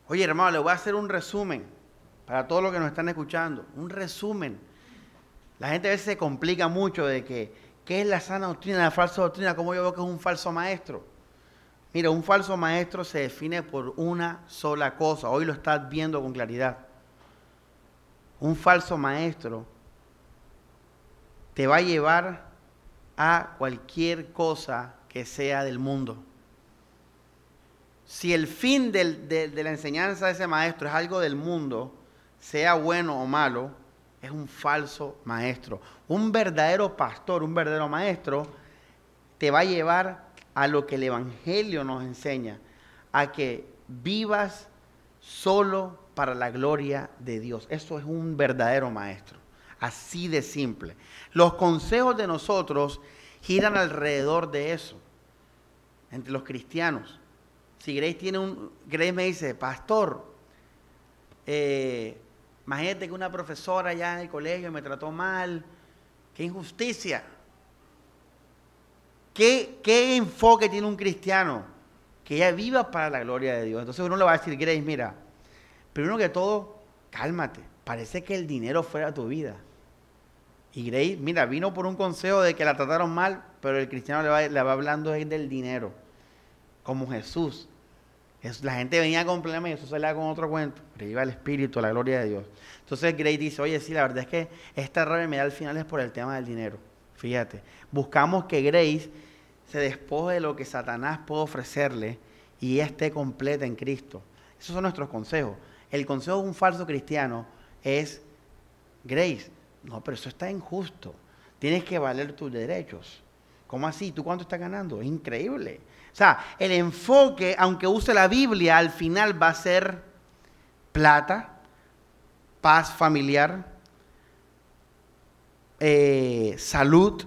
Oye, hermano, le voy a hacer un resumen para todos los que nos están escuchando. Un resumen. La gente a veces se complica mucho de que, ¿qué es la sana doctrina, la falsa doctrina? ¿Cómo yo veo que es un falso maestro? Mira, un falso maestro se define por una sola cosa. Hoy lo estás viendo con claridad. Un falso maestro te va a llevar a cualquier cosa que sea del mundo. Si el fin de, la enseñanza de ese maestro es algo del mundo, sea bueno o malo, es un falso maestro. Un verdadero pastor, un verdadero maestro, te va a llevar a lo que el Evangelio nos enseña, a que vivas solo para la gloria de Dios. Eso es un verdadero maestro. Así de simple. Los consejos de nosotros giran alrededor de eso, entre los cristianos. Si Grace tiene un, Grace me dice, pastor, eh, imagínate que una profesora allá en el colegio me trató mal, qué injusticia. ¿Qué, ¿Qué enfoque tiene un cristiano? Que ella viva para la gloria de Dios. Entonces uno le va a decir, Grace, mira, primero que todo, cálmate. Parece que el dinero fuera tu vida. Y Grace, mira, vino por un consejo de que la trataron mal, pero el cristiano le va, le va hablando del dinero, como Jesús la gente venía con problemas y Jesús salía con otro cuento, pero iba el Espíritu, la gloria de Dios. Entonces Gray dice, oye, sí, la verdad es que esta rabia me da al final es por el tema del dinero. Fíjate, buscamos que Grace se despoje de lo que Satanás puede ofrecerle y esté completa en Cristo. Esos son nuestros consejos. El consejo de un falso cristiano es, Grace, no, pero eso está injusto. Tienes que valer tus derechos. ¿Cómo así? ¿Tú cuánto estás ganando? Es increíble. O sea, el enfoque, aunque use la Biblia, al final va a ser plata, paz familiar, eh, salud,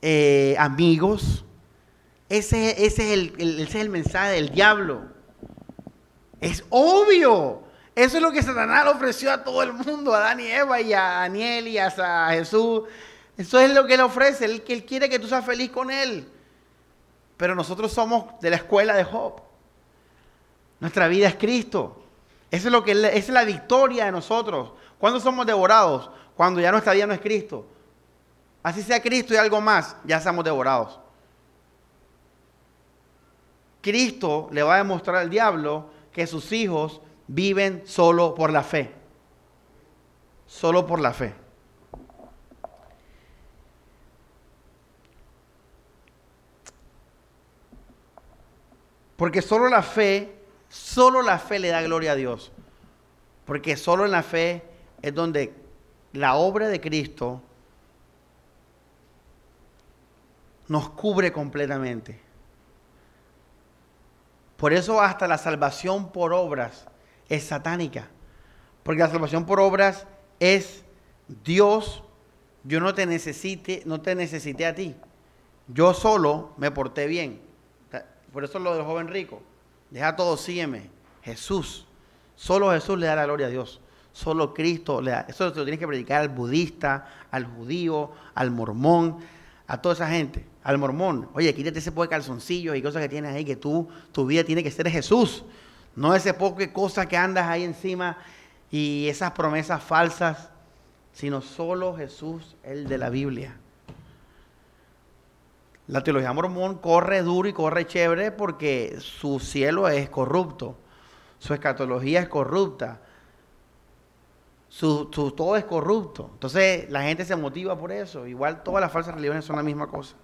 eh, amigos. Ese, es el, mensaje del diablo. Es obvio. Eso es lo que Satanás le ofreció a todo el mundo, a Adán y Eva y a Daniel y a Jesús. Eso es lo que le ofrece. Él, él quiere que tú seas feliz con él. Pero nosotros somos de la escuela de Job. Nuestra vida es Cristo. Es lo que esa es la victoria de nosotros. ¿Cuándo somos devorados? Cuando ya nuestra vida no es Cristo. Así sea Cristo y algo más, ya somos devorados. Cristo le va a demostrar al diablo que sus hijos viven solo por la fe. Solo por la fe. Porque solo la fe, solo la fe le da gloria a Dios. Porque solo en la fe es donde la obra de Cristo nos cubre completamente. Por eso hasta la salvación por obras es satánica. Porque la salvación por obras es Dios, yo no te necesite, no te necesité a ti. Yo solo me porté bien. Por eso lo del joven rico. Deja todo, sígueme. Jesús. Solo Jesús le da la gloria a Dios. Solo Cristo le da. Eso se lo tienes que predicar al budista, al judío, al mormón, a toda esa gente. Al mormón. Oye, quítate ese poco de y cosas que tienes ahí, que tú, tu vida tiene que ser Jesús. No ese poco de cosas que andas ahí encima y esas promesas falsas, sino solo Jesús, el de la Biblia. La teología mormón corre duro y corre chévere porque su cielo es corrupto, su escatología es corrupta, su, todo es corrupto. Entonces la gente se motiva por eso. Igual todas las falsas religiones son la misma cosa.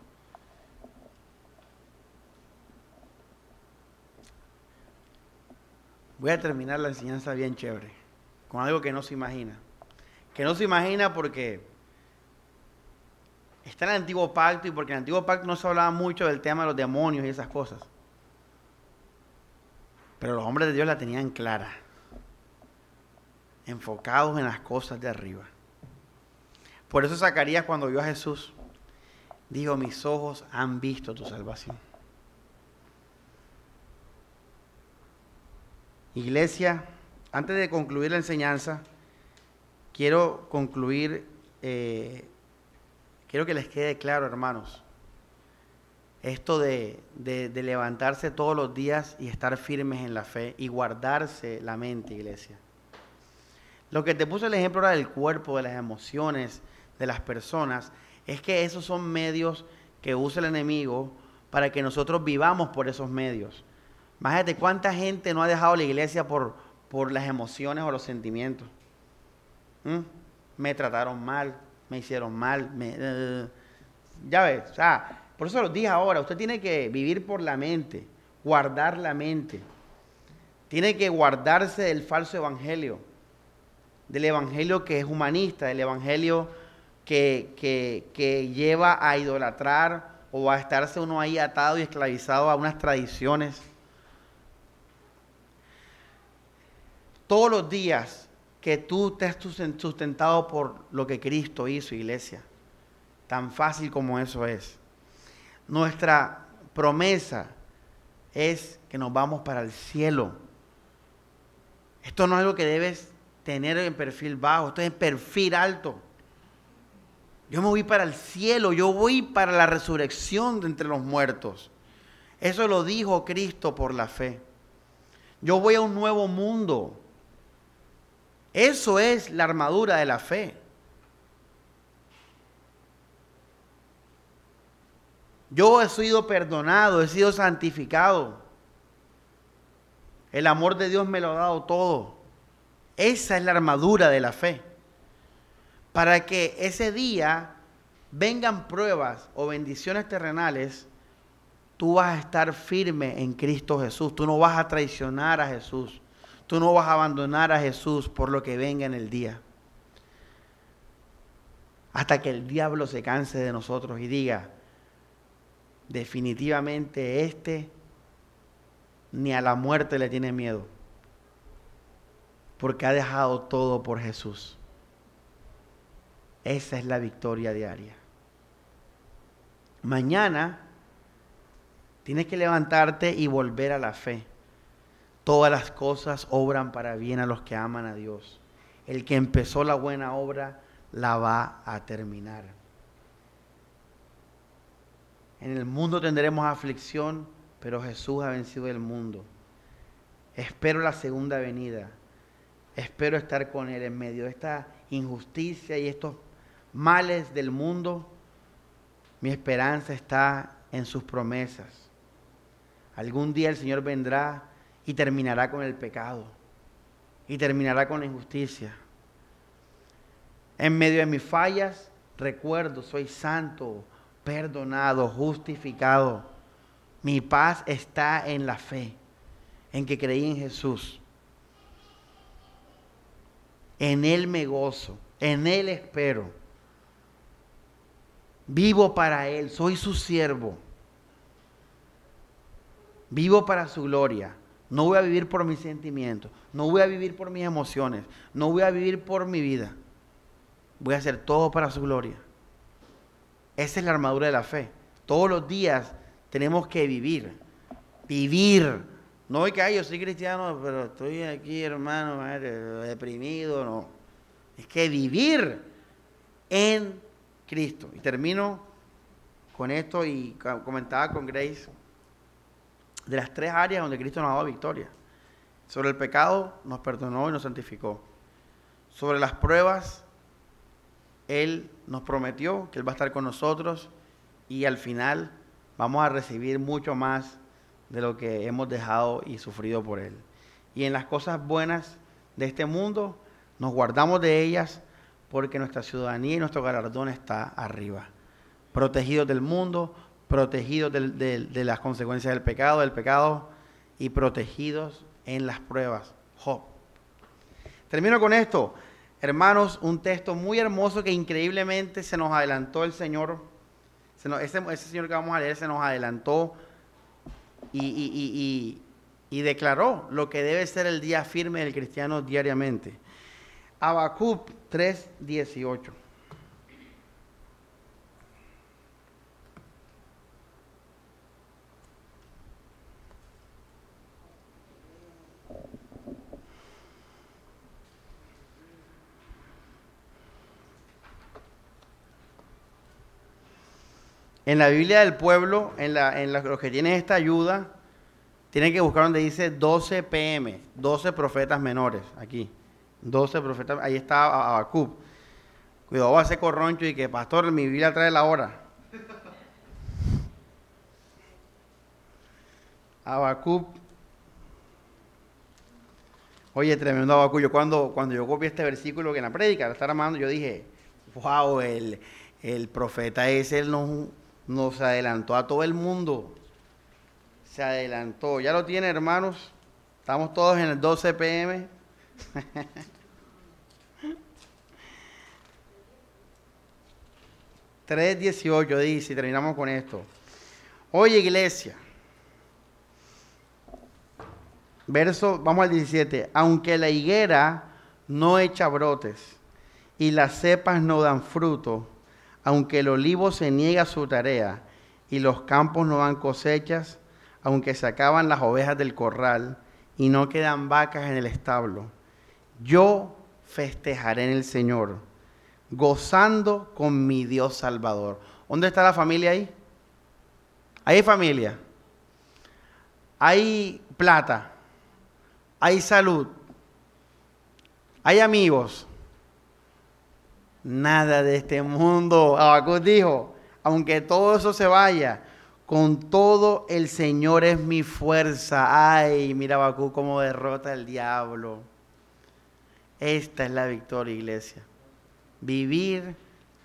Voy a terminar la enseñanza bien chévere, con algo que no se imagina. Que no se imagina porque está en el antiguo pacto y porque en el antiguo pacto no se hablaba mucho del tema de los demonios y esas cosas. Pero los hombres de Dios la tenían clara, enfocados en las cosas de arriba. Por eso Zacarías cuando vio a Jesús, dijo, mis ojos han visto tu salvación. Iglesia, antes de concluir la enseñanza, quiero concluir eh, Quiero que les quede claro, hermanos. esto de, de, levantarse todos los días y estar firmes en la fe y guardarse la mente, iglesia. Lo que te puse el ejemplo ahora del cuerpo, de las emociones, de las personas, es que esos son medios que usa el enemigo para que nosotros vivamos por esos medios. Imagínate cuánta gente no ha dejado la iglesia por, por las emociones o los sentimientos. ¿Mm? Me trataron mal, me hicieron mal, me, eh, ya ves, o sea, por eso lo dije ahora, usted tiene que vivir por la mente, guardar la mente. Tiene que guardarse del falso evangelio, del evangelio que es humanista, del evangelio que, que, que lleva a idolatrar o a estarse uno ahí atado y esclavizado a unas tradiciones. Todos los días que tú estés sustentado por lo que Cristo hizo, iglesia, tan fácil como eso es. Nuestra promesa es que nos vamos para el cielo. Esto no es algo que debes tener en perfil bajo, esto es en perfil alto. Yo me voy para el cielo, yo voy para la resurrección de entre los muertos. Eso lo dijo Cristo por la fe. Yo voy a un nuevo mundo. Eso es la armadura de la fe. Yo he sido perdonado, he sido santificado. El amor de Dios me lo ha dado todo. Esa es la armadura de la fe. Para que ese día vengan pruebas o bendiciones terrenales, tú vas a estar firme en Cristo Jesús. Tú no vas a traicionar a Jesús. Tú no vas a abandonar a Jesús por lo que venga en el día. Hasta que el diablo se canse de nosotros y diga, definitivamente este ni a la muerte le tiene miedo, porque ha dejado todo por Jesús. Esa es la victoria diaria. Mañana tienes que levantarte y volver a la fe. Todas las cosas obran para bien a los que aman a Dios. El que empezó la buena obra la va a terminar. En el mundo tendremos aflicción, pero Jesús ha vencido el mundo. Espero la segunda venida. Espero estar con Él en medio de esta injusticia y estos males del mundo. Mi esperanza está en sus promesas. Algún día el Señor vendrá y terminará con el pecado y terminará con la injusticia. En medio de mis fallas, recuerdo, soy santo, perdonado, justificado. Mi paz está en la fe, en que creí en Jesús. En Él me gozo, en Él espero. Vivo para Él, soy su siervo. Vivo para su gloria. No voy a vivir por mis sentimientos, no voy a vivir por mis emociones, no voy a vivir por mi vida. Voy a hacer todo para su gloria. Esa es la armadura de la fe. Todos los días tenemos que vivir. Vivir. No es que ay, yo soy cristiano, pero estoy aquí, hermano, deprimido. No. Es que vivir en Cristo. Y termino con esto y comentaba con Grace de las tres áreas donde Cristo nos ha dado victoria. Sobre el pecado nos perdonó y nos santificó. Sobre las pruebas él nos prometió que Él va a estar con nosotros y al final vamos a recibir mucho más de lo que hemos dejado y sufrido por Él. Y en las cosas buenas de este mundo nos guardamos de ellas porque nuestra ciudadanía y nuestro galardón está arriba. Protegidos del mundo, protegidos de, las consecuencias del pecado, del pecado y protegidos en las pruebas. Job. Termino con esto. Hermanos, un texto muy hermoso que increíblemente se nos adelantó el Señor. ese, Señor que vamos a leer se nos adelantó y, declaró lo que debe ser el día firme del cristiano diariamente. Habacuc 3:18. En la Biblia del pueblo, en, la, los que tienen esta ayuda, tienen que buscar donde dice 12 pm, 12 profetas menores, aquí. 12 profetas, ahí está Abacub. Cuidado, va a ser corroncho y que, pastor, mi Biblia trae la hora. Abacub. Oye, tremendo Abacub. Yo cuando, yo copié este versículo que en la prédica lo está armando, yo dije, wow, el, profeta ese nos, nos adelantó a todo el mundo. Se adelantó. Ya lo tiene, hermanos. Estamos todos en el 12 pm. ...3.18 dice, y terminamos con esto. Oye, iglesia. Verso, vamos al 17. Aunque la higuera no echa brotes y las cepas no dan fruto, aunque el olivo se niega a su tarea y los campos no dan cosechas, aunque se acaban las ovejas del corral y no quedan vacas en el establo, yo festejaré en el Señor, gozando con mi Dios Salvador. ¿Dónde está la familia ahí? Hay familia. Hay plata. Hay salud. Hay amigos nada de este mundo. Abacú dijo, aunque todo eso se vaya, con todo el Señor es mi fuerza. Ay, mira Abacú cómo derrota el diablo. Esta es la victoria, iglesia. Vivir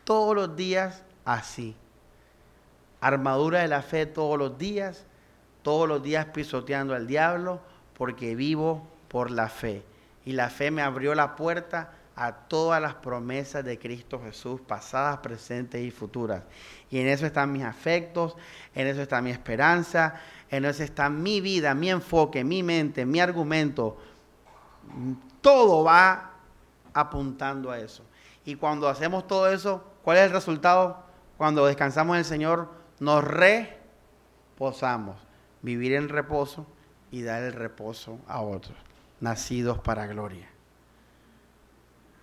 todos los días así. Armadura de la fe todos los días, todos los días pisoteando al diablo, porque vivo por la fe. Y la fe me abrió la puerta a todas las promesas de Cristo Jesús, pasadas, presentes y futuras. Y en eso están mis afectos, en eso está mi esperanza, en eso está mi vida, mi enfoque, mi mente, mi argumento. Todo va apuntando a eso. Y cuando hacemos todo eso, ¿cuál es el resultado? Cuando descansamos en el Señor, nos reposamos. Vivir en reposo y dar el reposo a otros, nacidos para gloria.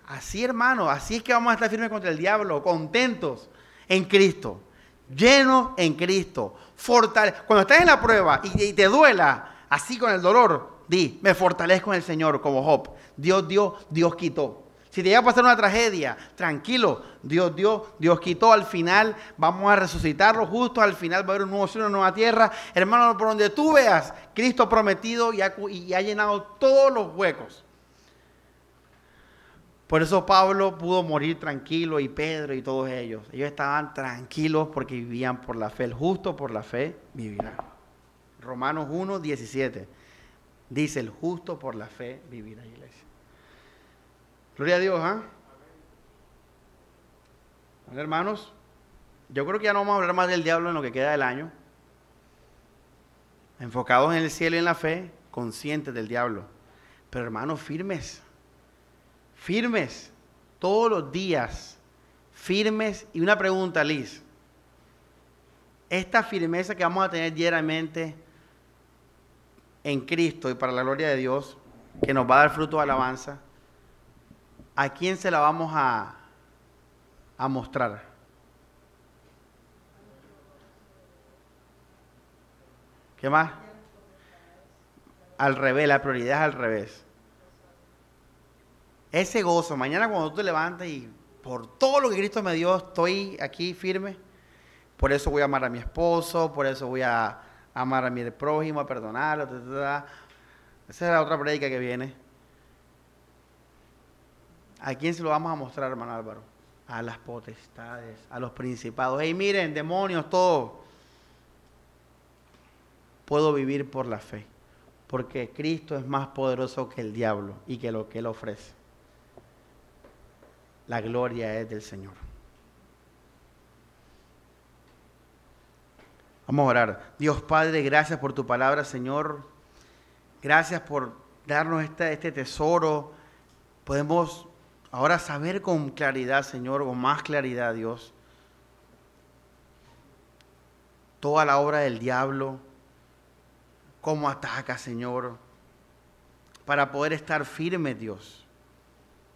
Así, hermano, así es que vamos a estar firmes contra el diablo, contentos en Cristo, llenos en Cristo, fortale Cuando estás en la prueba y, te duela, así con el dolor, di, me fortalezco en el Señor, como Job. Dios dio, Dios quitó. Si te llega a pasar una tragedia, tranquilo, Dios dio, Dios quitó. Al final vamos a resucitarlo justo. Al final va a haber un nuevo cielo, una nueva tierra. Hermano, por donde tú veas, Cristo prometido y ha llenado todos los huecos. Por eso Pablo pudo morir tranquilo y Pedro y todos ellos. Ellos estaban tranquilos porque vivían por la fe. El justo por la fe vivirá. Romanos 1, 17. Dice, el justo por la fe vivirá, iglesia. Gloria a Dios, ¿ah? hermanos, yo creo que ya no vamos a hablar más del diablo en lo que queda del año. Enfocados en el cielo y en la fe, conscientes del diablo. Pero hermanos, firmes firmes todos los días, firmes. Y una pregunta, Liz. Esta firmeza que vamos a tener diariamente en Cristo y para la gloria de Dios, que nos va a dar fruto de alabanza, ¿a quién se la vamos a, a mostrar? ¿Qué más? Al revés, la prioridad es al revés ese gozo, mañana cuando tú te levantes y por todo lo que Cristo me dio, estoy aquí firme, por eso voy a amar a mi esposo, por eso voy a amar a mi prójimo, a perdonarlo, Esa es la otra predica que viene. ¿A quién se lo vamos a mostrar, hermano Álvaro? A las potestades, a los principados. Hey, miren, demonios, todo. Puedo vivir por la fe, porque Cristo es más poderoso que el diablo y que lo que él ofrece la gloria es del Señor. Vamos a orar. Dios Padre, gracias por tu palabra, Señor. Gracias por darnos este, tesoro. Podemos ahora saber con claridad, Señor, con más claridad, Dios, toda la obra del diablo, cómo ataca, Señor, para poder estar firme, Dios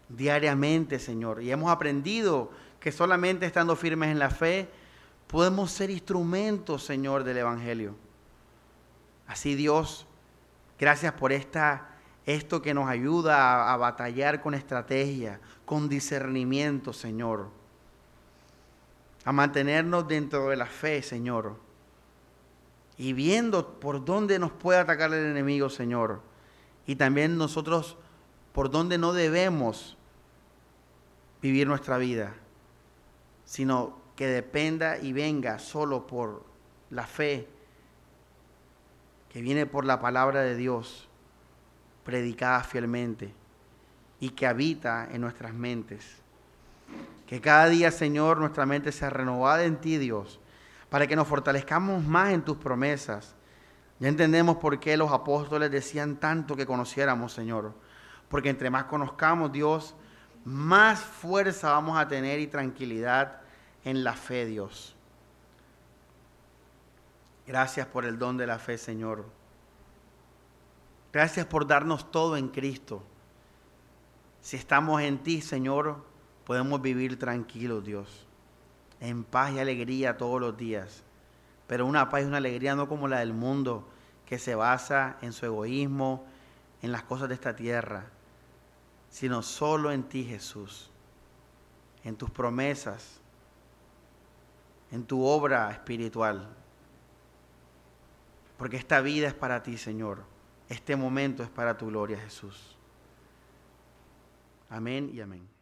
diariamente, Señor. Y hemos aprendido que solamente estando firmes en la fe podemos ser instrumentos, Señor, del Evangelio. Así Dios, gracias por esta, esto que nos ayuda a, a batallar con estrategia, con discernimiento, Señor. A mantenernos dentro de la fe, Señor. Y viendo por dónde nos puede atacar el enemigo, Señor. Y también nosotros por dónde no debemos vivir nuestra vida, sino que dependa y venga solo por la fe que viene por la palabra de Dios, predicada fielmente y que habita en nuestras mentes. Que cada día, Señor, nuestra mente sea renovada en ti, Dios, para que nos fortalezcamos más en tus promesas. Ya entendemos por qué los apóstoles decían tanto que conociéramos, Señor. Porque entre más conozcamos, Dios, más fuerza vamos a tener y tranquilidad en la fe, Dios. Gracias por el don de la fe, Señor. Gracias por darnos todo en Cristo. Si estamos en ti, Señor, podemos vivir tranquilos, Dios. En paz y alegría todos los días. Pero una paz y una alegría no como la del mundo, que se basa en su egoísmo, en las cosas de esta tierra, sino solo en ti, Jesús. En tus promesas, en tu obra espiritual. Porque esta vida es para ti, Señor. Este momento es para tu gloria, Jesús. Amén y amén.